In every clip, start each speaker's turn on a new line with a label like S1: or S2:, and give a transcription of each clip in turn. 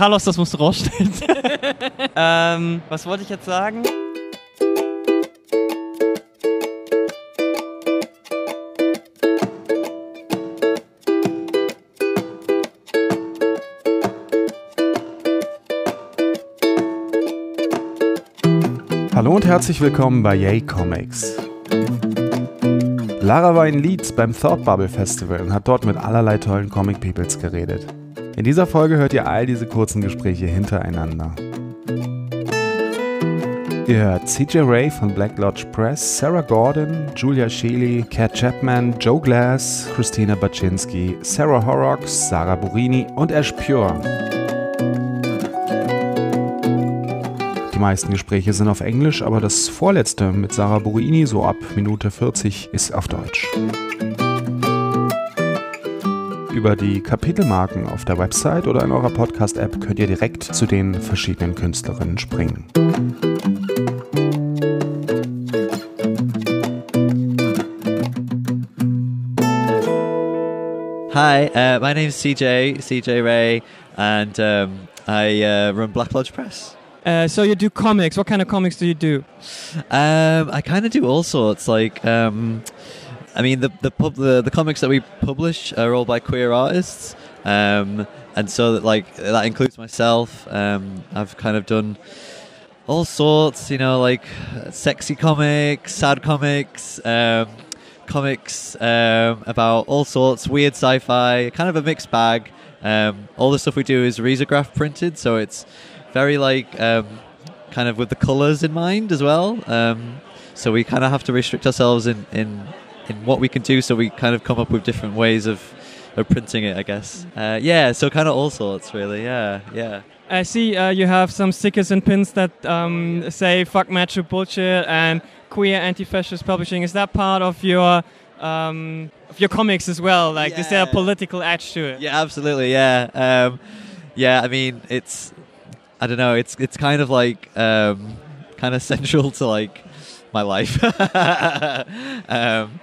S1: Carlos, das musst du rausstellen. ähm, was wollte ich jetzt sagen?
S2: Hallo und herzlich willkommen bei Yay Comics. Lara war in Leeds beim Thought Bubble Festival und hat dort mit allerlei tollen Comic Peoples geredet. In dieser Folge hört ihr all diese kurzen Gespräche hintereinander. Ihr hört CJ Ray von Black Lodge Press, Sarah Gordon, Julia Shealy, Kat Chapman, Joe Glass, Christina Baczynski, Sarah Horrocks, Sarah Burini und Ash Pure. Die meisten Gespräche sind auf Englisch, aber das vorletzte mit Sarah Burini, so ab Minute 40, ist auf Deutsch. Über die Kapitelmarken auf der Website oder in eurer Podcast-App könnt ihr direkt zu den verschiedenen Künstlerinnen springen.
S3: Hi, uh, my name's CJ, CJ Ray, and um, I uh, run Black Lodge Press.
S1: Uh, so you do comics. What kind of comics do you do?
S3: Um, I kind of do all sorts. Like, um, I mean, the the, pub, the the comics that we publish are all by queer artists, um, and so that like that includes myself. Um, I've kind of done all sorts. You know, like sexy comics, sad comics. Um, comics um, about all sorts, weird sci-fi, kind of a mixed bag. Um, all the stuff we do is risograph printed, so it's very like um, kind of with the colors in mind as well. So we kind of have to restrict ourselves in, in what we can do. So we kind of come up with different ways of of printing it, I guess. Uh, yeah, so kind of all sorts, really. Yeah, yeah.
S1: I see uh, you have some stickers and pins that um, say "fuck macho bullshit" and "queer anti-fascist publishing." Is that part of your um, of your comics as well? Like, is there a political edge to it?
S3: Yeah, absolutely. Yeah, um, yeah. I mean, it's I don't know. It's it's kind of like um, kind of central to like my life. um,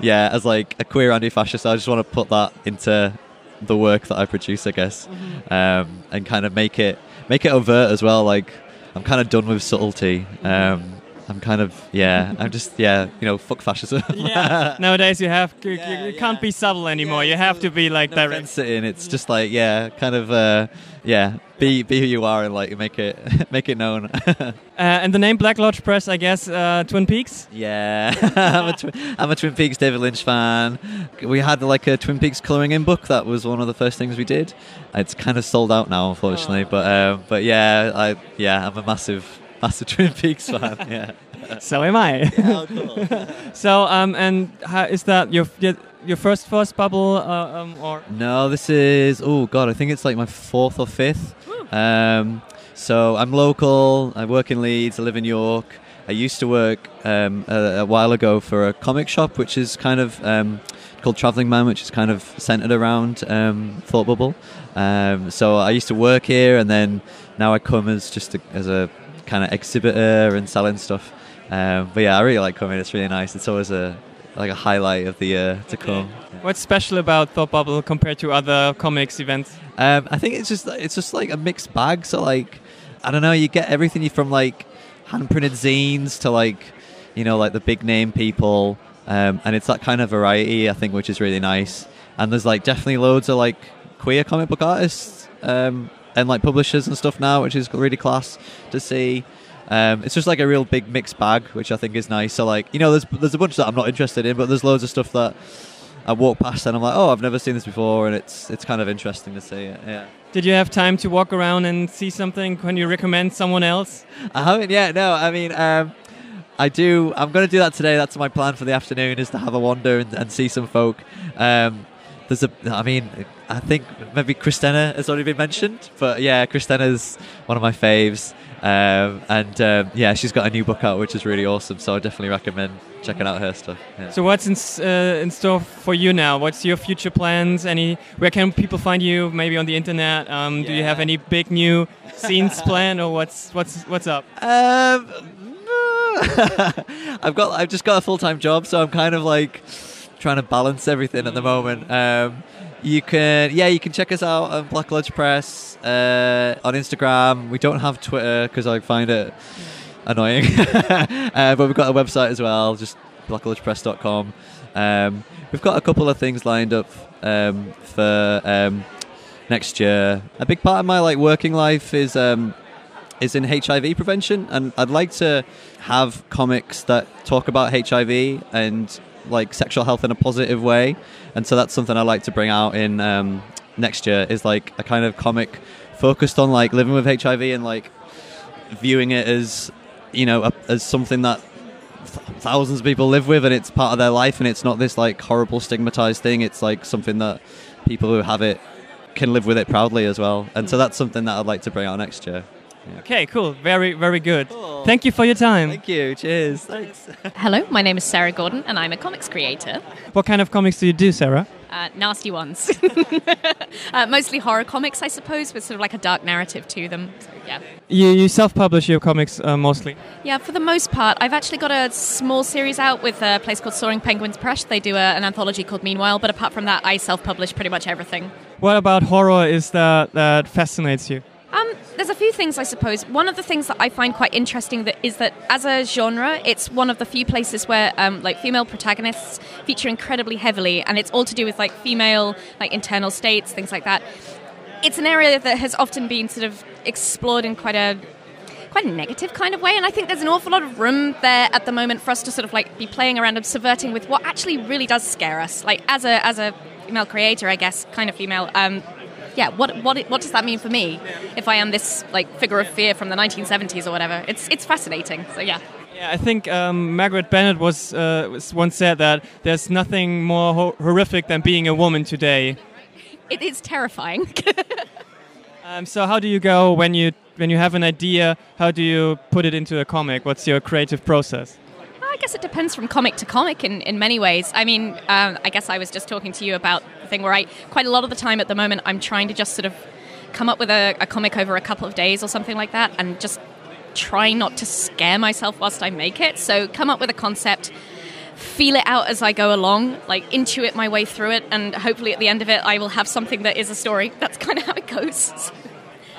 S3: yeah, as like a queer anti-fascist, I just want to put that into the work that I produce, I guess, um, and kind of make it make it overt as well. Like I'm kind of done with subtlety. Um, I'm kind of yeah. I'm just yeah. You know, fuck fascism.
S1: Yeah. Nowadays, you have you,
S3: Yeah,
S1: you can't
S3: yeah.
S1: be subtle anymore.
S3: Yeah,
S1: you have to be like
S3: no
S1: direct.
S3: fence sitting. It's just like yeah, kind of uh, yeah. Be be who you are and like make it make it known.
S1: Uh, and the name Black Lodge Press, I guess, uh, Twin Peaks.
S3: yeah, I'm a, twi- I'm a Twin Peaks David Lynch fan. We had like a Twin Peaks coloring in book. That was one of the first things we did. It's kind of sold out now, unfortunately. But um, but yeah, I yeah, I'm a massive massive Twin Peaks fan. Yeah.
S1: So am I.
S3: oh, cool.
S1: so um, and how, is that your your, your first first bubble uh, um, or?
S3: No, this is oh god, I think it's like my fourth or fifth. Um, so I'm local. I work in Leeds. I live in York. I used to work um, a, a while ago for a comic shop, which is kind of um, called Traveling Man, which is kind of centered around um, Thought Bubble. Um, so I used to work here, and then now I come as just a, as a kind of exhibitor and selling stuff. Um, but yeah, I really like coming. It's really nice. It's always a like a highlight of the year to come.
S1: What's special about Thought Bubble compared to other comics events?
S3: Um, I think it's just it's just like a mixed bag. So like, I don't know, you get everything from like hand printed zines to like, you know, like the big name people, um, and it's that kind of variety I think, which is really nice. And there's like definitely loads of like queer comic book artists um, and like publishers and stuff now, which is really class to see. Um, it's just like a real big mixed bag, which I think is nice. So like, you know, there's there's a bunch that I'm not interested in, but there's loads of stuff that I walk past and I'm like, oh, I've never seen this before, and it's it's kind of interesting to see it. Yeah.
S1: Did you have time to walk around and see something? Can you recommend someone else?
S3: I haven't yet. No, I mean, um, I do. I'm going to do that today. That's my plan for the afternoon is to have a wander and, and see some folk. Um, there's a. I mean, I think maybe Christina has already been mentioned, but yeah, Christina's one of my faves. Um, and um, yeah, she's got a new book out, which is really awesome. So I definitely recommend checking out her stuff. Yeah.
S1: So what's in, uh, in store for you now? What's your future plans? Any where can people find you? Maybe on the internet. Um, Do you have any big new scenes planned, or what's what's what's up?
S3: Um, I've got. I've just got a full time job, so I'm kind of like trying to balance everything at the moment. Um, You can, yeah, you can check us out on Black Lodge Press uh, on Instagram. We don't have Twitter because I find it annoying, uh, but we've got a website as well, just blacklodgepress.com. Um, we've got a couple of things lined up um, for um, next year. A big part of my like working life is um, is in HIV prevention, and I'd like to have comics that talk about HIV and like sexual health in a positive way, and so that's something I like to bring out in um, next year. Is like a kind of comic focused on like living with HIV and like viewing it as you know a, as something that th- thousands of people live with, and it's part of their life, and it's not this like horrible stigmatized thing. It's like something that people who have it can live with it proudly as well, and so that's something that I'd like to bring out next year.
S1: Okay, cool. Very, very good.
S3: Cool.
S1: Thank you for your time.
S3: Thank you. Cheers. Thanks.
S4: Hello, my name is Sarah Gordon, and I'm a comics creator.
S1: What kind of comics do you do, Sarah?
S4: Uh, nasty ones. uh, mostly horror comics, I suppose, with sort of like a dark narrative to them. So, yeah.
S1: You, you self-publish your comics uh, mostly.
S4: Yeah, for the most part. I've actually got a small series out with a place called Soaring Penguins Press. They do a, an anthology called Meanwhile, but apart from that, I self publish pretty much everything.
S1: What about horror is that that fascinates you?
S4: Few things, I suppose. One of the things that I find quite interesting that is that as a genre, it's one of the few places where um, like female protagonists feature incredibly heavily, and it's all to do with like female like internal states, things like that. It's an area that has often been sort of explored in quite a quite a negative kind of way, and I think there's an awful lot of room there at the moment for us to sort of like be playing around and subverting with what actually really does scare us. Like as a as a female creator, I guess, kind of female. Um, yeah, what what what does that mean for me if I am this like figure of fear from the 1970s or whatever? It's it's fascinating. So yeah.
S1: Yeah, I think um, Margaret Bennett was, uh, was once said that there's nothing more ho- horrific than being a woman today.
S4: It is terrifying.
S1: Um, so how do you go when you when you have an idea? How do you put it into a comic? What's your creative process?
S4: I guess it depends from comic to comic in, in many ways. I mean, um, I guess I was just talking to you about the thing where I, quite a lot of the time at the moment, I'm trying to just sort of come up with a, a comic over a couple of days or something like that and just try not to scare myself whilst I make it. So come up with a concept, feel it out as I go along, like intuit my way through it, and hopefully at the end of it, I will have something that is a story. That's kind of how it goes.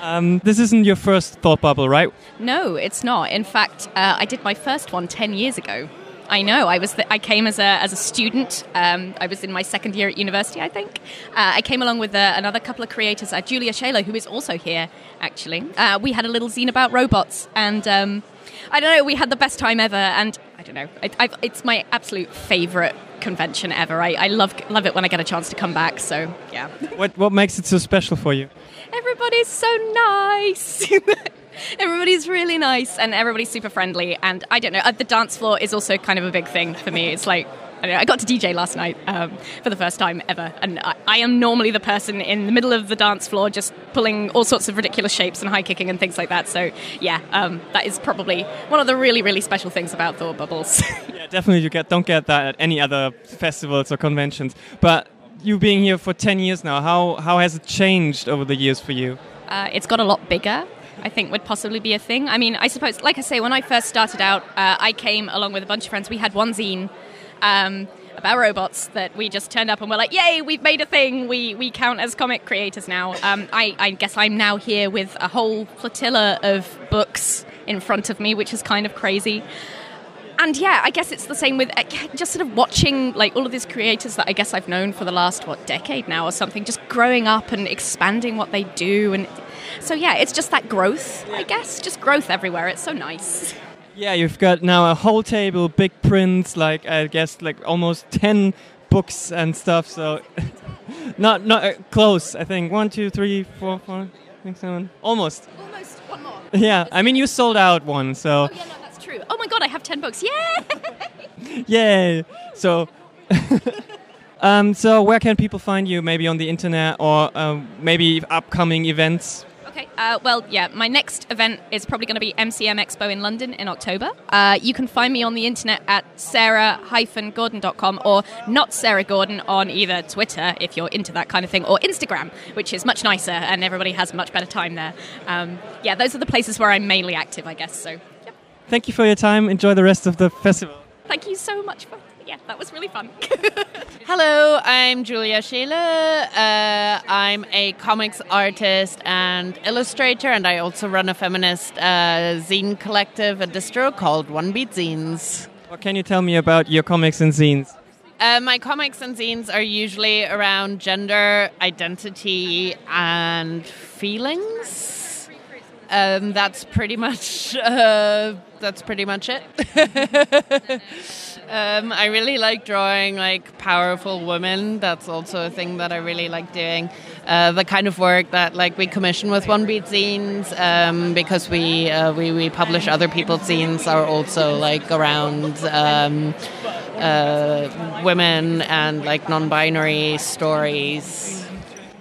S1: Um, this isn't your first thought bubble, right?
S4: No, it's not. In fact, uh, I did my first one 10 years ago. I know. I was. The, I came as a as a student. Um, I was in my second year at university, I think. Uh, I came along with uh, another couple of creators, uh, Julia Scheele, who is also here. Actually, uh, we had a little zine about robots, and um, I don't know. We had the best time ever, and I don't know. I, I've, it's my absolute favorite convention ever. I, I love love it when I get a chance to come back. So yeah.
S1: What what makes it so special for you?
S4: Everybody's so nice. everybody's really nice and everybody's super friendly. And I don't know, uh, the dance floor is also kind of a big thing for me. It's like, I, know, I got to DJ last night um, for the first time ever. And I, I am normally the person in the middle of the dance floor just pulling all sorts of ridiculous shapes and high kicking and things like that. So, yeah, um, that is probably one of the really, really special things about Thought Bubbles.
S1: Yeah, definitely. You get don't get that at any other festivals or conventions. But you being here for ten years now, how how has it changed over the years for you?
S4: Uh, it's got a lot bigger. I think would possibly be a thing. I mean, I suppose, like I say, when I first started out, uh, I came along with a bunch of friends. We had one zine um, about robots that we just turned up and were like, "Yay, we've made a thing! We we count as comic creators now." Um, I, I guess I'm now here with a whole flotilla of books in front of me, which is kind of crazy and yeah, I guess it's the same with uh, just sort of watching like all of these creators that I guess I've known for the last what decade now or something, just growing up and expanding what they do, and so yeah, it's just that growth, I guess, just growth everywhere. It's so nice.
S1: Yeah, you've got now a whole table, big prints, like I guess like almost ten books and stuff. So not not uh, close. I think one, two, three, four, four, six, seven, almost.
S4: Almost one more.
S1: Yeah, I mean you sold out one, so
S4: Oh yeah, no, Oh my god, I have ten books. Yay!
S1: yay. So. Um, so where can people find you? Maybe on the internet or um, maybe upcoming events.
S4: Okay, uh, well, yeah, my next event is probably going to be MCM Expo in London in October. Uh, you can find me on the internet at sarah-gordon.com or not Sarah Gordon on either Twitter, if you're into that kind of thing, or Instagram, which is much nicer and everybody has much better time there. Um, yeah, those are the places where I'm mainly active, I guess. So.
S1: Thank you for your time. Enjoy the rest of the festival.
S4: thank you so much for. Yeah. yeah, that was really fun.
S5: Hello, I'm Julia Scheele. Uh, I'm a comics artist and illustrator, and I also run a feminist uh, zine collective at distro called One Beat Zines.
S1: What can you tell me about your comics and zines?
S5: Uh, my comics and zines are usually around gender, identity, and feelings. Um, that's pretty much uh, that's pretty much it. um, I really like drawing like powerful women. That's also a thing that I really like doing. Uh, the kind of work that like we commission with One Beat Zines um, because we, uh, we we publish other people's zines are also like around um, uh, women and like non-binary stories.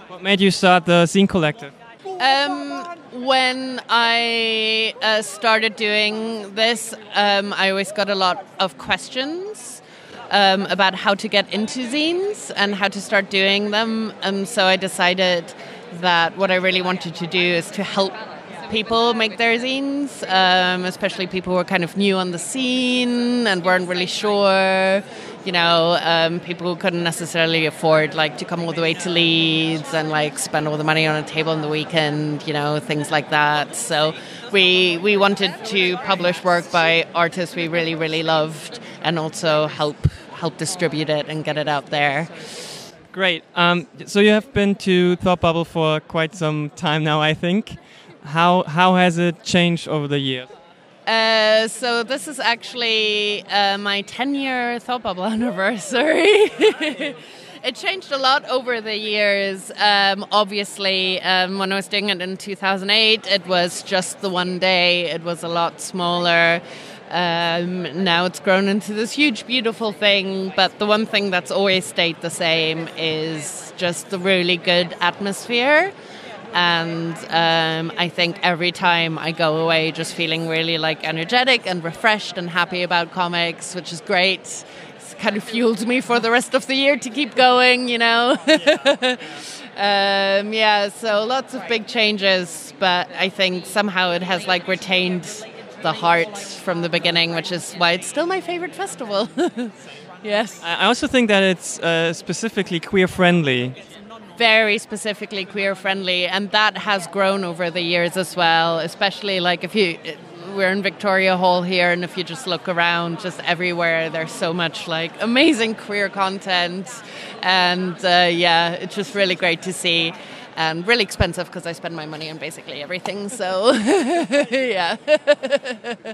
S1: What made you start the zine collective?
S5: Um, when I uh, started doing this, um, I always got a lot of questions um, about how to get into zines and how to start doing them. And so I decided that what I really wanted to do is to help people make their zines, um, especially people who are kind of new on the scene and weren't really sure. You know, um, people who couldn't necessarily afford like to come all the way to Leeds and like spend all the money on a table on the weekend. You know, things like that. So we we wanted to publish work by artists we really really loved and also help help distribute it and get it out there.
S1: Great. Um, so you have been to Thought Bubble for quite some time now, I think. How how has it changed over the years?
S5: Uh, so this is actually uh, my 10 year Thought Bubble anniversary. it changed a lot over the years. Um, obviously, um, when I was doing it in 2008, it was just the one day, it was a lot smaller. Um, now it's grown into this huge, beautiful thing. But the one thing that's always stayed the same is just the really good atmosphere and um, I think every time I go away just feeling really like energetic and refreshed and happy about comics, which is great. It's kind of fueled me for the rest of the year to keep going, you know. um, yeah, so lots of big changes, but I think somehow it has like retained the heart from the beginning, which is why it's still my favorite festival. yes.
S1: I also think that it's uh, specifically queer friendly
S5: very specifically queer friendly and that has grown over the years as well especially like if you we're in Victoria Hall here and if you just look around just everywhere there's so much like amazing queer content. And uh, yeah it's just really great to see and really expensive because I spend my money on basically everything so yeah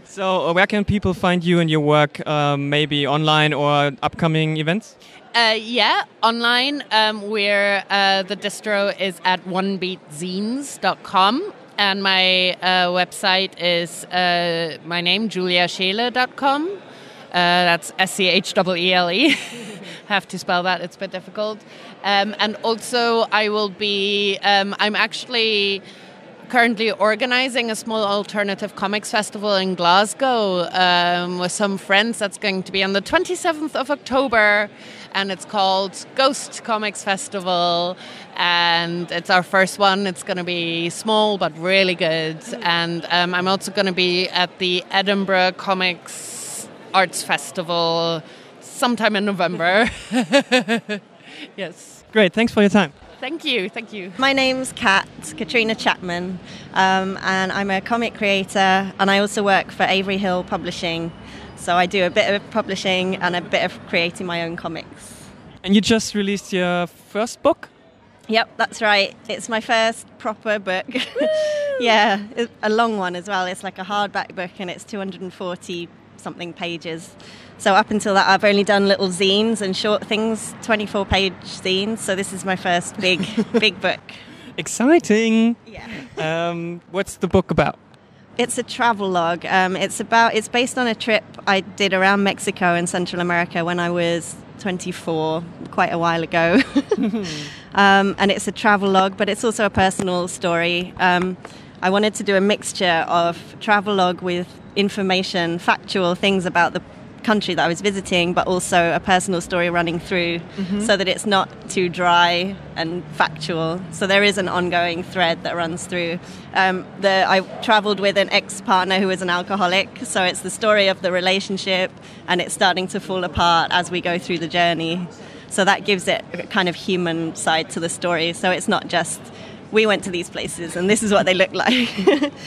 S1: so where can people find you and your work um, maybe online or upcoming events
S5: uh, yeah, online. Um, we're uh, the distro is at onebeatzines.com and my uh, website is uh, my name juliascheele.com. Uh, that's S C H E L E. Have to spell that; it's a bit difficult. Um, and also, I will be. Um, I'm actually currently organizing a small alternative comics festival in Glasgow um, with some friends. That's going to be on the 27th of October, and it's called Ghost Comics Festival. And it's our first one. It's going to be small but really good. And um, I'm also going to be at the Edinburgh Comics Arts Festival sometime in November. yes.
S1: Great. Thanks for your time.
S5: Thank you, thank you.
S6: My name's Kat, Katriona Chapman, um, and I'm a comic creator, and I also work for Avery Hill Publishing. So I do a bit of publishing and a bit of creating my own comics.
S1: And you just released your first book?
S6: Yep, that's right. It's my first proper book. yeah, a long one as well. It's like a hardback book, and it's 240 something pages. So up until that, I've only done little zines and short things, 24 page zines. So this is my first big, big book.
S1: Exciting.
S6: Yeah.
S1: Um, what's the book about?
S6: It's a travel log. Um, it's about. It's based on a trip I did around Mexico and Central America when I was 24, quite a while ago. um, and it's a travel log, but it's also a personal story. Um, I wanted to do a mixture of travel log with information, factual things about the country that I was visiting, but also a personal story running through, so that it's not too dry and factual. So there is an ongoing thread that runs through. Um, the, I travelled with an ex-partner who was an alcoholic, so it's the story of the relationship, and it's starting to fall apart as we go through the journey. So that gives it a kind of human side to the story. So it's not just we went to these places and this is what they look like.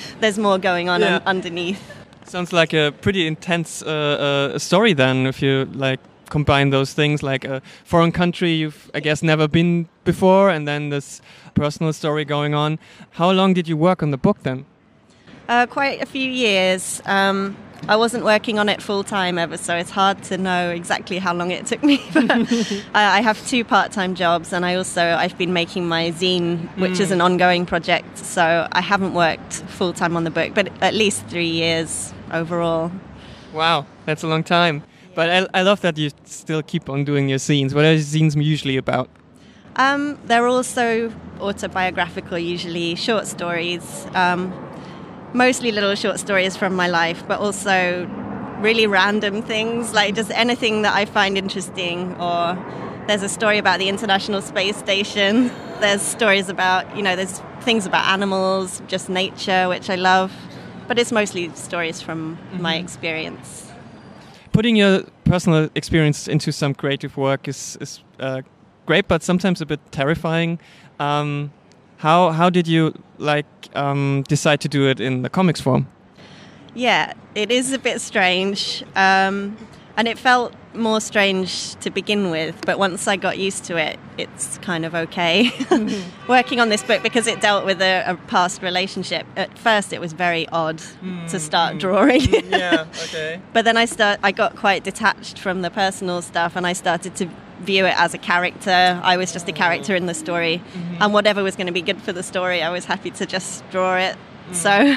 S6: There's more going on
S1: Yeah.
S6: un- underneath.
S1: Sounds like a pretty intense uh, uh, story then, if you like combine those things, like a foreign country you've, I guess, never been before, and then this personal story going on. How long did you work on the book then?
S6: Uh, quite a few years. Um, I wasn't working on it full time ever, so it's hard to know exactly how long it took me. But I have two part time jobs, and I also I've been making my zine, which is an ongoing project. So I haven't worked full time on the book, but at least three years overall.
S1: Wow, that's a long time. But I, I love that you still keep on doing your zines. What are your scenes usually about?
S6: Um, they're also autobiographical, usually short stories, um, mostly little short stories from my life, but also really random things, like just anything that I find interesting. Or there's a story about the International Space Station. There's stories about, you know, there's things about animals, just nature, which I love. But it's mostly stories from my experience.
S1: Putting your personal experience into some creative work is, is uh, great, but sometimes a bit terrifying. Um, how how did you like um, decide to do it in the comics form?
S6: Yeah, it is a bit strange. Um, and it felt more strange to begin with, but once I got used to it, it's kind of okay. Working on this book because it dealt with a, a past relationship. At first, it was very odd to start drawing.
S1: yeah. Okay.
S6: but then I start I got quite detached from the personal stuff and I started to view it as a character. I was just a character in the story. And whatever was going to be good for the story, I was happy to just draw it. So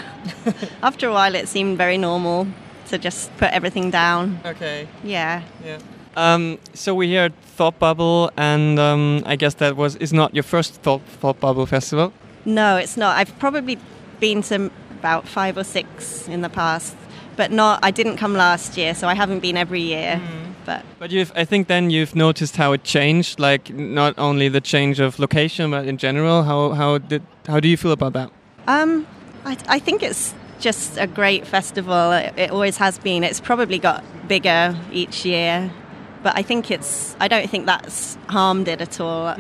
S6: after a while it seemed very normal to just put everything down.
S1: Okay.
S6: Yeah.
S1: Yeah. Um, so we here at Thought Bubble, and um, I guess that was is not your first Thought, Thought Bubble festival.
S6: No, it's not. I've probably been to about 5 or 6 in the past, but not I didn't come last year, so I haven't been every year. But
S1: But you've, I think, then you've noticed how it changed. Like not only the change of location, but in general. How how did how do you feel about that?
S6: Um, I, I think it's just a great festival. It, it always has been. It's probably got bigger each year, but I think it's. I don't think that's harmed it at all.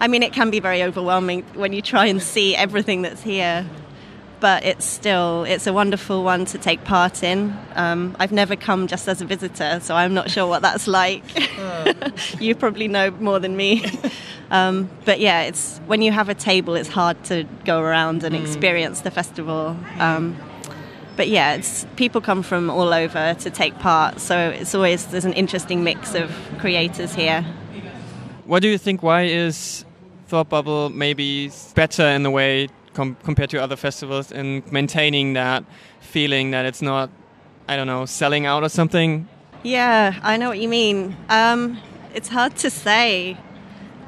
S6: I mean, it can be very overwhelming when you try and see everything that's here, but it's still it's a wonderful one to take part in. Um, I've never come just as a visitor, so I'm not sure what that's like. you probably know more than me. Um, but yeah, it's when you have a table, it's hard to go around and experience the festival. Um, but yeah, it's people come from all over to take part, so it's always there's an interesting mix of creators here.
S1: What do you think? Why is Thought Bubble maybe better in the way com- compared to other festivals in maintaining that feeling that it's not, I don't know, selling out or something?
S6: Yeah, I know what you mean. Um, it's hard to say.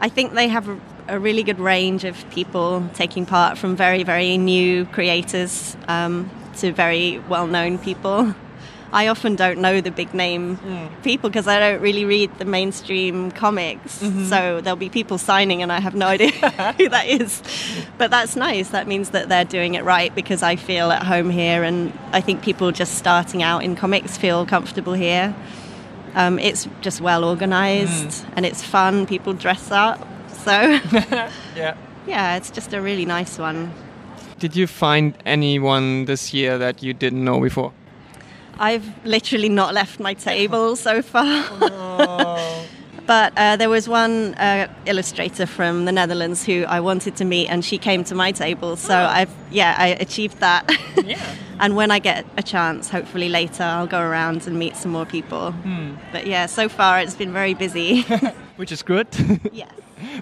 S6: I think they have a, a really good range of people taking part, from very, very new creators um, to very well known people. I often don't know the big name mm. people because I don't really read the mainstream comics. Mm-hmm. So there'll be people signing, and I have no idea who that is. But that's nice. That means that they're doing it right because I feel at home here, and I think people just starting out in comics feel comfortable here. Um, it's just well organized mm. and it's fun. People dress up. So,
S1: Yeah.
S6: yeah, it's just a really nice one.
S1: Did you find anyone this year that you didn't know before?
S6: I've literally not left my table so far. but uh, there was one uh, illustrator from the Netherlands who I wanted to meet, and she came to my table. So I've yeah, I achieved that.
S1: Yeah.
S6: and when I get a chance, hopefully later, I'll go around and meet some more people. But yeah, so far it's been very busy.
S1: Which is good.
S6: yes.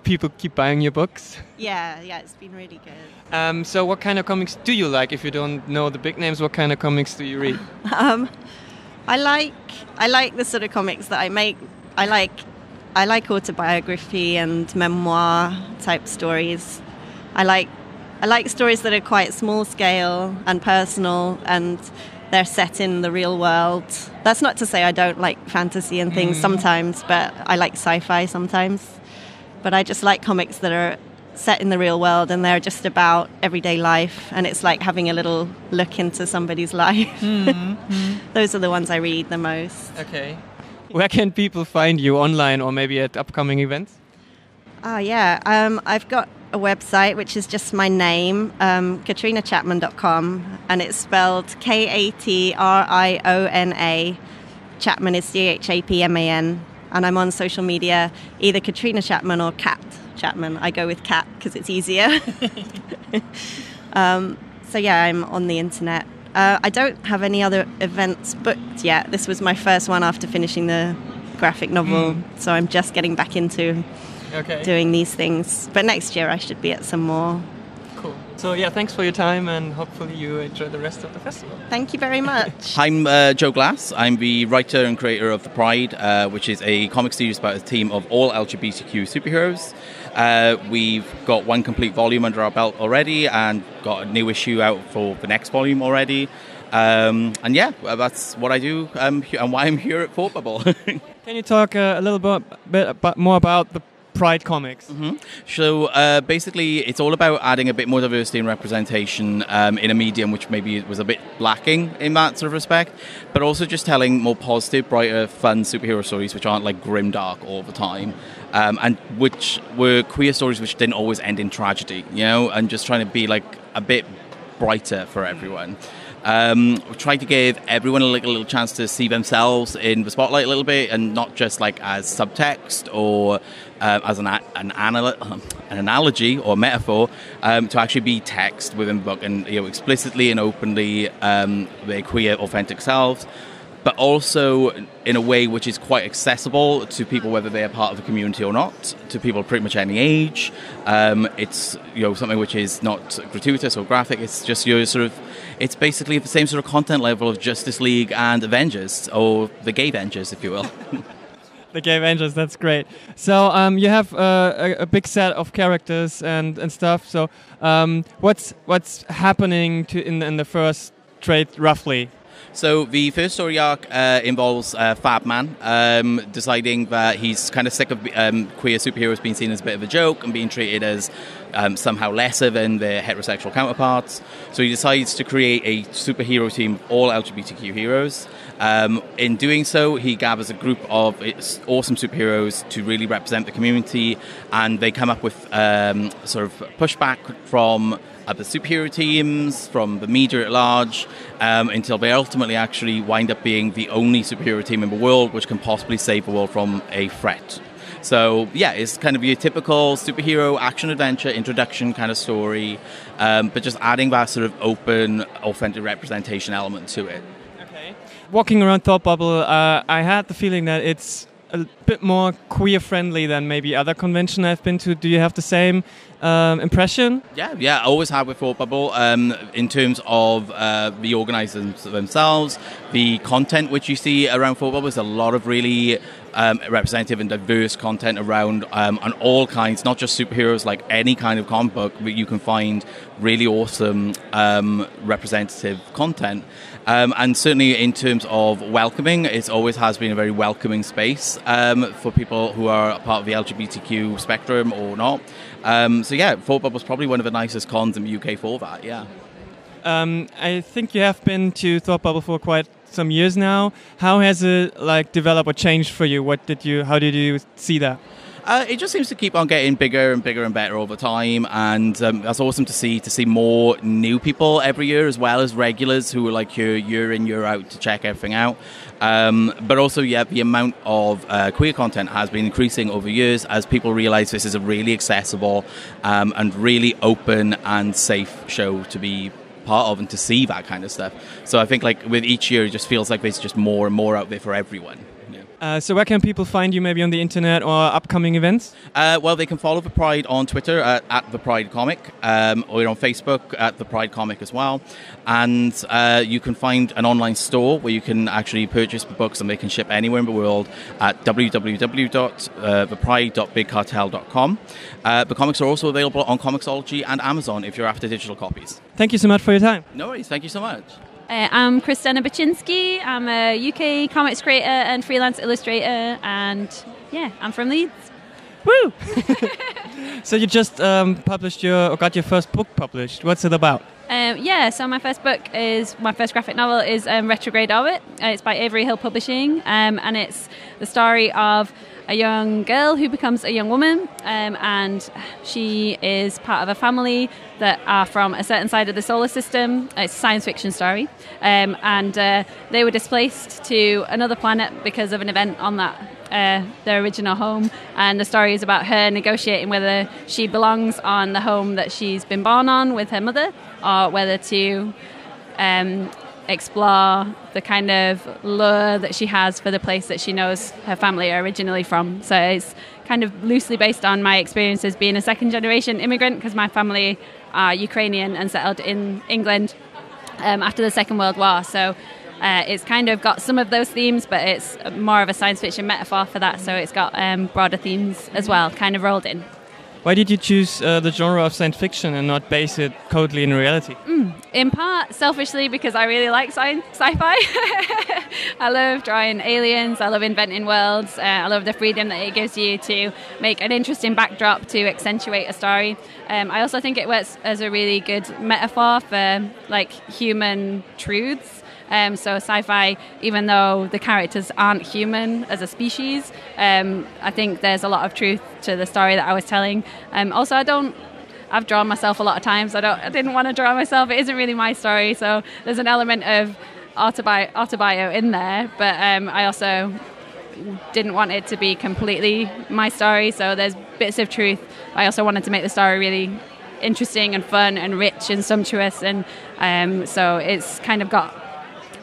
S1: People keep buying your books.
S6: Yeah, yeah, it's been really good.
S1: Um, so, what kind of comics do you like? If you don't know the big names, what kind of comics do you read?
S6: Um, I like I like the sort of comics that I make. I like I like autobiography and memoir type stories. I like I like stories that are quite small scale and personal, and they're set in the real world. That's not to say I don't like fantasy and things sometimes, but I like sci-fi sometimes. But I just like comics that are set in the real world and they're just about everyday life and it's like having a little look into somebody's life. Those are the ones I read the most.
S1: Okay. Where can people find you online or maybe at upcoming events?
S6: Oh, yeah. Um, I've got a website which is just my name, um, katrionachapman.com, and it's spelled K A T R I O N A. Chapman is C H A P M A N. And I'm on social media, either Katriona Chapman or Cat Chapman. I go with Cat because it's easier. um, so, yeah, I'm on the internet. Uh, I don't have any other events booked yet. This was my first one after finishing the graphic novel, so I'm just getting back into
S1: Okay.
S6: doing these things. But next year I should be at some more.
S1: Cool. So yeah, thanks for your time and hopefully you enjoy the rest of the festival.
S6: Thank you very much.
S7: I'm uh, Joe Glass. I'm the writer and creator of The Pride, uh, which is a comic series about a team of all LGBTQ superheroes. Uh, we've got one complete volume under our belt already and got a new issue out for the next volume already. Um, and yeah, well, that's what I do um, and why I'm here at Thought Bubble.
S1: Can you talk uh, a little bit, bit about, more about the Pride comics?
S7: So uh, basically, it's all about adding a bit more diversity and representation um, in a medium which maybe was a bit lacking in that sort of respect, but also just telling more positive, brighter, fun superhero stories which aren't like grim dark all the time, um, and which were queer stories which didn't always end in tragedy, you know, and just trying to be like a bit brighter for everyone. Um, tried to give everyone a little, little chance to see themselves in the spotlight a little bit, and not just like as subtext or uh, as an an, anal- an analogy or metaphor, um, to actually be text within the book and you know explicitly and openly um, their queer, authentic selves. But also in a way which is quite accessible to people, whether they are part of a community or not, to people pretty much any age. Um, it's you know something which is not gratuitous or graphic. It's just your sort of it's basically the same sort of content level of Justice League and Avengers, or the Gay Avengers, if you will.
S1: The Gay Avengers, that's great. So um, you have uh, a, a big set of characters and, and stuff. So um, what's what's happening to in, in the first trade roughly?
S7: So the first story arc uh, involves uh, Fab Man um, deciding that he's kind of sick of um, queer superheroes being seen as a bit of a joke and being treated as um, somehow lesser than their heterosexual counterparts. So he decides to create a superhero team of all LGBTQ heroes. Um, in doing so, he gathers a group of awesome superheroes to really represent the community, and they come up with um, sort of pushback from other superhero teams, from the media at large, um, until they ultimately actually wind up being the only superhero team in the world which can possibly save the world from a threat. So yeah, it's kind of your typical superhero action adventure introduction kind of story, um, but just adding that sort of open, authentic representation element to it.
S1: Walking around Thought Bubble, uh, I had the feeling that it's a bit more queer friendly than maybe other convention I've been to. Do you have the same um, impression?
S7: Yeah, yeah, I always have with Thought Bubble. Um, in terms of uh, the organisers themselves, the content which you see around Thought Bubble is a lot of really um, representative and diverse content around um, on all kinds, not just superheroes, like any kind of comic book, but you can find really awesome um, representative content. Um, and certainly in terms of welcoming, it always has been a very welcoming space um, for people who are part of the LGBTQ spectrum or not. Um, so yeah, Thought Bubble was probably one of the nicest cons in the UK for that. Yeah.
S1: Um, I think you have been to Thought Bubble for quite some years now. How has it like developed or changed for you? What did you? How did you see that?
S7: Uh, it just seems to keep on getting bigger and bigger and better over time, and um, that's awesome to see. To see more new people every year, as well as regulars who are like here year in year out to check everything out. Um, but also, yeah, the amount of uh, queer content has been increasing over years as people realise this is a really accessible um, and really open and safe show to be part of and to see that kind of stuff. So I think like with each year, it just feels like there's just more and more out there for everyone.
S1: Uh, so where can people find you? Maybe on the internet or upcoming events?
S7: Uh, well, they can follow The Pride on Twitter at, at The Pride Comic, um, or on Facebook at The Pride Comic as well. And uh, you can find an online store where you can actually purchase the books and they can ship anywhere in the world at www.thepride.bigcartel.com. Uh, the comics are also available on Comixology and Amazon if you're after digital copies.
S1: Thank you so much for your time.
S7: No worries. Thank you so much.
S8: Uh, I'm Kristyna Baczynski. I'm a UK comics creator and freelance illustrator, and yeah, I'm from Leeds.
S1: Woo! so you just um, published your or got your first book published. What's it about?
S8: Um, yeah, so my first book is my first graphic novel is um, Retrograde Orbit. Uh, it's by Avery Hill Publishing, um, and it's the story of a young girl who becomes a young woman, um, and she is part of a family that are from a certain side of the solar system. It's a science fiction story, um, and uh, they were displaced to another planet because of an event on that uh, their original home. And the story is about her negotiating whether she belongs on the home that she's been born on with her mother, or whether to um, explore the kind of lure that she has for the place that she knows her family are originally from. So it's kind of loosely based on my experiences being a second generation immigrant because my family are Ukrainian and settled in England um, after the Second World War. So uh, it's kind of got some of those themes, but it's more of a science fiction metaphor for that. So it's got um, broader themes as well, kind of rolled in.
S1: Why did you choose uh, the genre of science fiction and not base it totally in reality?
S8: Mm, in part, selfishly, because I really like sci- fi I love drawing aliens, I love inventing worlds, uh, I love the freedom that it gives you to make an interesting backdrop to accentuate a story. Um, I also think it works as a really good metaphor for like human truths. Um, so sci-fi, even though the characters aren't human as a species, um, I think there's a lot of truth to the story that I was telling. Um, also, I don't. I've drawn myself a lot of times. I don't. I didn't want to draw myself. It isn't really my story. So there's an element of autobi- autobio in there, but um, I also didn't want it to be completely my story. So there's bits of truth. I also wanted to make the story really interesting and fun and rich and sumptuous, and um, so it's kind of got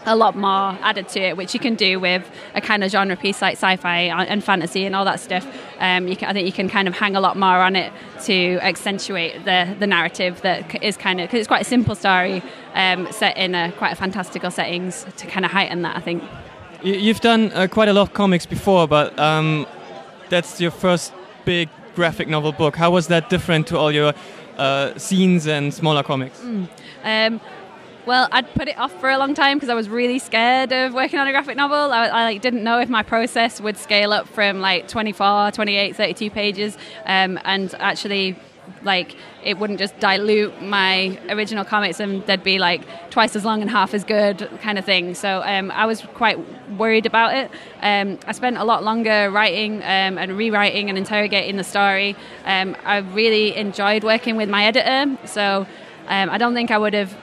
S8: a lot more added to it, which you can do with a kind of genre piece like sci-fi and fantasy and all that stuff. Um, can, I think you can kind of hang a lot more on it to accentuate the the narrative that is kind of because it's quite a simple story um, set in a quite a fantastical settings to kind of heighten that. I think.
S1: You've done uh, quite a lot of comics before, but um, that's your first big graphic novel book. How was that different to all your uh, zines and smaller comics?
S8: Mm. Well, I'd put it off for a long time because I was really scared of working on a graphic novel. I, I, like didn't know if my process would scale up from like 24, 28, 32 pages, um, and actually like it wouldn't just dilute my original comics and they'd be like twice as long and half as good kind of thing. So um, i was quite worried about it. Um, i spent a lot longer writing um, and rewriting and interrogating the story. Um, i really enjoyed working with my editor so um, i don't think i would have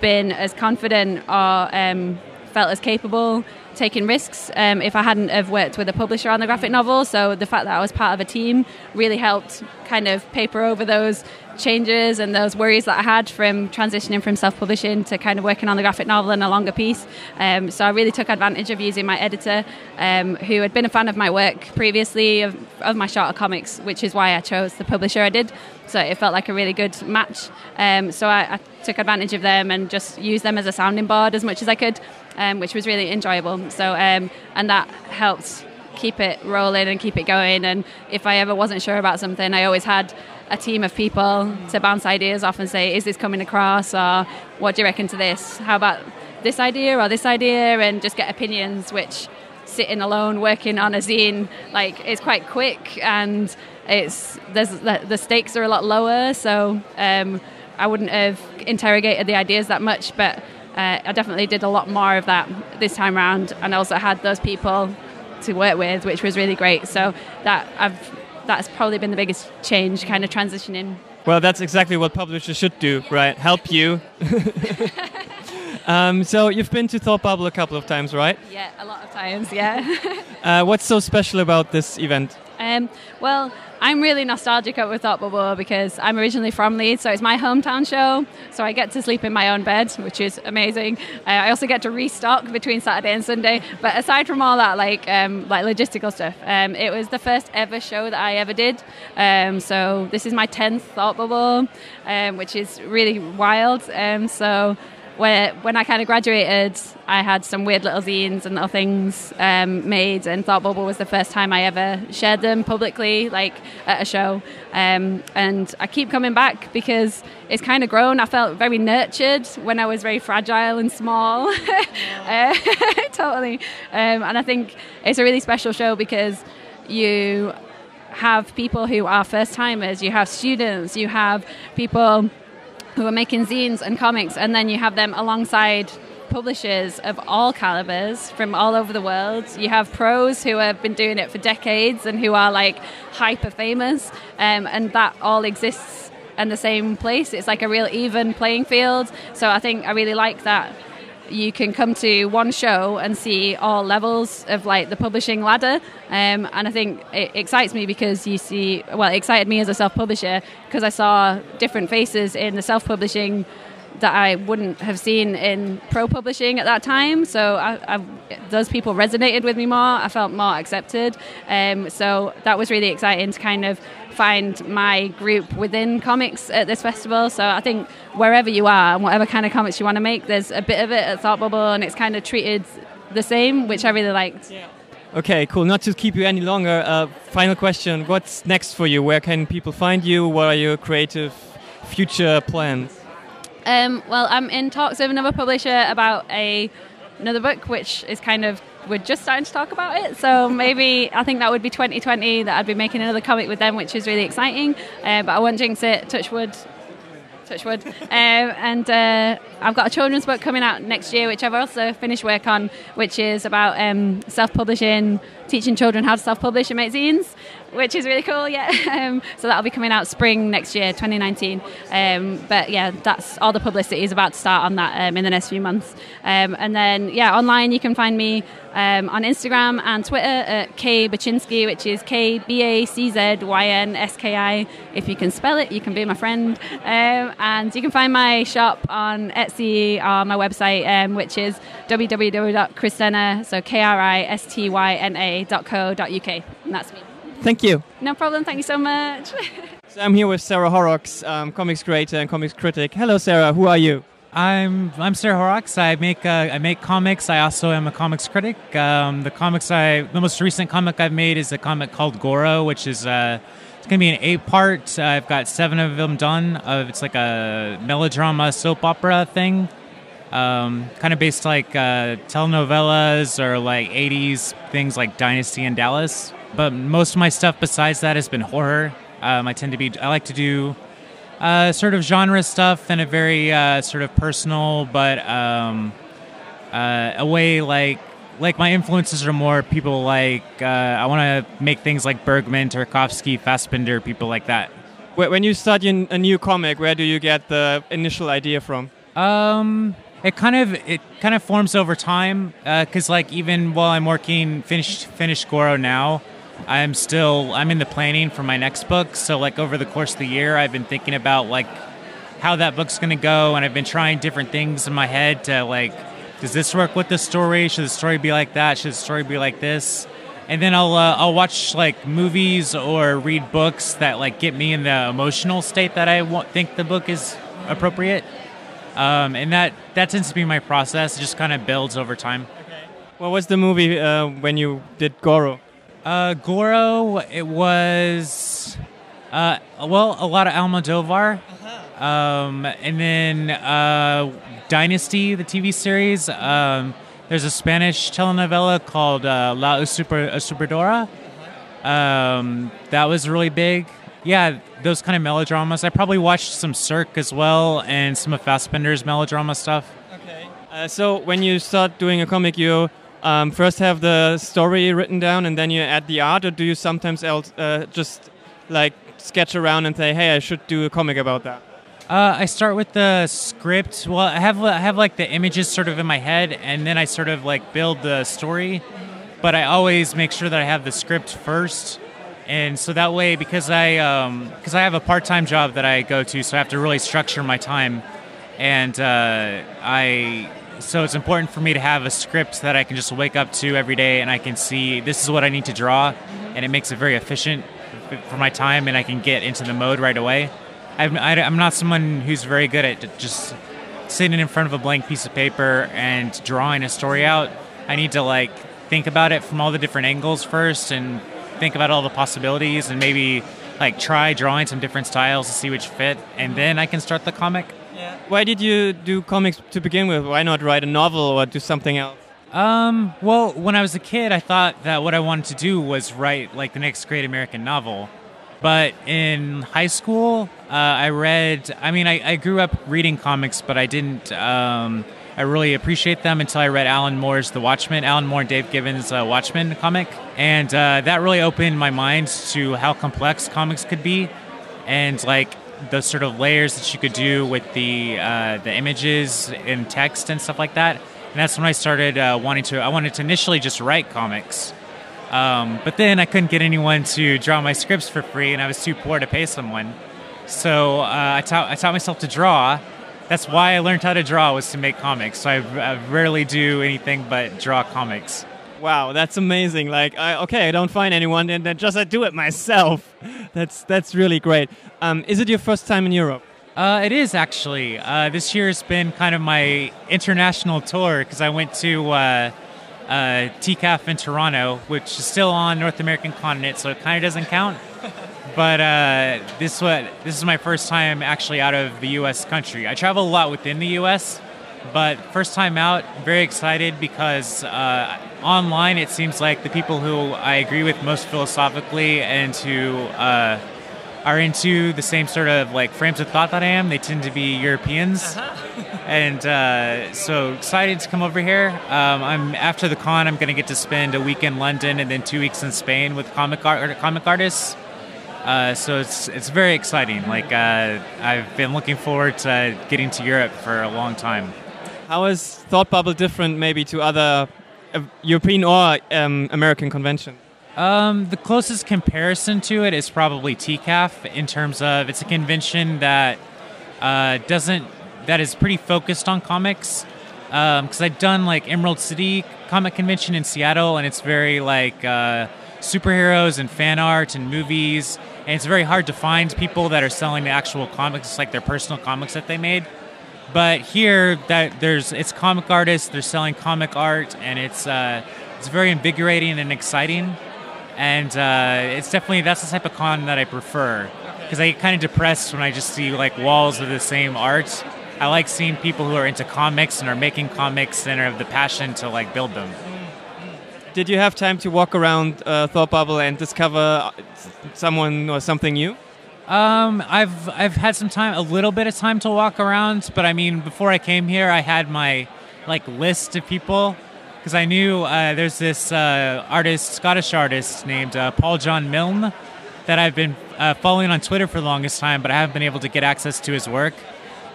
S8: been as confident or um, felt as capable taking risks um, if I hadn't have worked with a publisher on the graphic novel. So the fact that I was part of a team really helped kind of paper over those changes and those worries that I had from transitioning from self-publishing to kind of working on the graphic novel and a longer piece. Um, so I really took advantage of using my editor, um, who had been a fan of my work previously of, of, my shorter comics, which is why I chose the publisher I did. So it felt like a really good match. Um, so I, I, took advantage of them and just used them as a sounding board as much as I could, um, which was really enjoyable. So um, and that helped keep it rolling and keep it going. And if I ever wasn't sure about something, I always had a team of people to bounce ideas off and say, is this coming across? Or what do you reckon to this? How about this idea or this idea? And just get opinions, which sitting alone working on a zine, like it's quite quick and it's there's the stakes are a lot lower. So um, I wouldn't have interrogated the ideas that much, but uh, I definitely did a lot more of that this time around, and also had those people to work with, which was really great. So that I've that's probably been the biggest change, kind of transitioning.
S1: Well, that's exactly what publishers should do, right? Help you. um, so you've been to Thought Bubble a couple of times, right?
S8: Yeah, a lot of times. Yeah.
S1: uh, what's so special about this event?
S8: Um, well, I'm really nostalgic with Thought Bubble because I'm originally from Leeds, so it's my hometown show. So I get to sleep in my own bed, which is amazing. Uh, I also get to restock between Saturday and Sunday. But aside from all that, like um, like logistical stuff, um, it was the first ever show that I ever did. Um, so this is my tenth Thought Bubble, um, which is really wild. Um, so where when I kind of graduated, I had some weird little zines and little things um, made, and Thought Bubble was the first time I ever shared them publicly, like at a show. Um, and I keep coming back because it's kind of grown. I felt very nurtured when I was very fragile and small. uh, totally. Um, and I think it's a really special show because you have people who are first timers, you have students, you have people who are making zines and comics, and then you have them alongside publishers of all calibers from all over the world. You have pros who have been doing it for decades and who are like hyper famous, um, and that all exists in the same place. It's like a real even playing field. So I think I really like that you can come to one show and see all levels of like the publishing ladder um, and i think it excites me because you see well it excited me as a self-publisher because i saw different faces in the self-publishing that I wouldn't have seen in pro publishing at that time. So I, I, those people resonated with me more. I felt more accepted. Um, so that was really exciting to kind of find my group within comics at this festival. So I think wherever you are and whatever kind of comics you want to make, there's a bit of it at Thought Bubble, and it's kind of treated the same, which I really liked.
S1: Yeah. Okay, cool. Not to keep you any longer, uh, final question. What's next for you? Where can people find you? What are your creative future plans?
S8: Um, well, I'm in talks with another publisher about a another book, which is kind of we're just starting to talk about it. So maybe I think that would be 2020 that I'd be making another comic with them, which is really exciting. Uh, but I won't jinx it. Touch wood. Touch wood. Um, and uh, I've got a children's book coming out next year, which I've also finished work on, which is about um, self-publishing, teaching children how to self-publish and make zines which is really cool. Yeah, um, so that'll be coming out spring next year, 2019. Um, but yeah, that's all the publicity is about to start on that um, in the next few months. Um, and then yeah, online you can find me um, on Instagram and Twitter at K Baczynski, which is K B A C Z Y N S K I. If you can spell it, you can be my friend. Um, and you can find my shop on Etsy on my website, which is www.kristyna, so K R I S T Y N A dot co dot uk. And that's me.
S1: Thank you.
S8: No problem. Thank you so much.
S1: so I'm here with Sarah Horrocks, um, comics creator and comics critic. Hello, Sarah. Who are you?
S9: I'm I'm Sarah Horrocks. I make uh, I make comics. I also am a comics critic. Um, the comics I the most recent comic I've made is a comic called Goro, which is uh, it's gonna be an eight part. Uh, I've got seven of them done. Uh, it's like a melodrama soap opera thing. Um, kind of based like uh, telenovelas or like 80s things like Dynasty and Dallas but most of my stuff besides that has been horror. Um, I tend to be, I like to do uh, sort of genre stuff and a very uh, sort of personal, but um, uh, a way like like my influences are more people like uh, I want to make things like Bergman, Tarkovsky, Fassbinder, people like that.
S1: When you start a new comic, where do you get the initial idea from?
S9: Um, it kind of it kind of forms over time because uh, like even while I'm working finished finished Goro now, I'm still I'm in the planning for my next book. So like over the course of the year, I've been thinking about like how that book's going to go, and I've been trying different things in my head to like, does this work with the story? Should the story be like that? Should the story be like this? And then I'll uh, I'll watch like movies or read books that like get me in the emotional state that I want, think the book is appropriate. Um, and that that tends to be my process. It just kind of builds over time.
S1: Okay. What was the movie uh, when you did Goro?
S9: Uh, Goro, it was, uh, well, a lot of Almodovar. Uh-huh. Um, and then uh, Dynasty, the TV series. Um, there's a Spanish telenovela called uh, La Usurpadora. Uh-huh. Um, that was really big. Yeah, those kind of melodramas. I probably watched some Sirk as well and some of Fassbinder's melodrama stuff.
S1: Okay. Uh, so when you start doing a comic, you um, first have the story written down and then you add the art, or do you sometimes else uh, just like sketch around and say, "Hey, I should do a comic about that"?
S9: Uh, I start with the script. Well, I have I have like the images sort of in my head, and then I sort of like build the story. But I always make sure that I have the script first, and so that way, because I because um, I have a part time job that I go to, so I have to really structure my time, and uh, I so it's important for me to have a script that I can just wake up to every day and I can see this is what I need to draw, and it makes it very efficient for my time, and I can get into the mode right away. I'm, I, am not someone who's very good at just sitting in front of a blank piece of paper and drawing a story out. I need to like think about it from all the different angles first and think about all the possibilities and maybe like try drawing some different styles to see which fit and then I can start the comic.
S1: Why did you do comics to begin with? Why not write a novel or do something else?
S9: Um, well, when I was a kid, I thought that what I wanted to do was write like the next great American novel. But in high school, uh, I read, I mean, I, I, grew up reading comics, but I didn't, um, I really appreciate them until I read Alan Moore's The Watchmen, Alan Moore and Dave Gibbons' uh, Watchmen comic. And uh, that really opened my mind to how complex comics could be and like the sort of layers that you could do with the, uh, the images and text and stuff like that. And that's when I started uh, wanting to, I wanted to initially just write comics. Um, but then I couldn't get anyone to draw my scripts for free, and I was too poor to pay someone. So uh, I, taught, I taught myself to draw. That's why I learned how to draw was to make comics. So I, I rarely do anything but draw comics.
S1: Wow, that's amazing! Like, I, okay, I don't find anyone, and then just I do it myself. That's that's really great. Um, is it your first time in Europe?
S9: Uh, it is actually. Uh, this year has been kind of my international tour because I went to uh, uh, TCAF in Toronto, which is still on North American continent, so it kind of doesn't count. But uh, this what this is my first time actually out of the U.S. country. I travel a lot within the U.S., but first time out, very excited because uh, online it seems like the people who I agree with most philosophically and who uh, are into the same sort of like frames of thought that I am, they tend to be Europeans. Uh-huh and uh, so excited to come over here. Um, I'm after the con. I'm going to get to spend a week in London and then two weeks in Spain with comic art, comic artists. Uh, so it's it's very exciting. Like uh, I've been looking forward to getting to Europe for a long time.
S1: How is Thought Bubble different, maybe, to other uh, European or um, American conventions?
S9: Um, the closest comparison to it is probably TCAF in terms of it's a convention that uh, doesn't that is pretty focused on comics. Because um, I've done like Emerald City Comic Convention in Seattle, and it's very like uh, superheroes and fan art and movies, and it's very hard to find people that are selling the actual comics, like their personal comics that they made. But here, that there's it's comic artists, they're selling comic art, and it's uh, it's very invigorating and exciting. And uh, it's definitely that's the type of con that I prefer because I get kind of depressed when I just see like walls of the same art I like seeing people who are into comics and are making comics and have the passion to like build them.
S1: Did you have time to walk around uh, Thought Bubble and discover uh, someone or something new?
S9: Um, I've I've had some time, a little bit of time to walk around, but I mean, before I came here, I had my like list of people because I knew uh, there's this uh, artist, Scottish artist named uh, Paul John Milne that I've been uh, following on Twitter for the longest time, but I haven't been able to get access to his work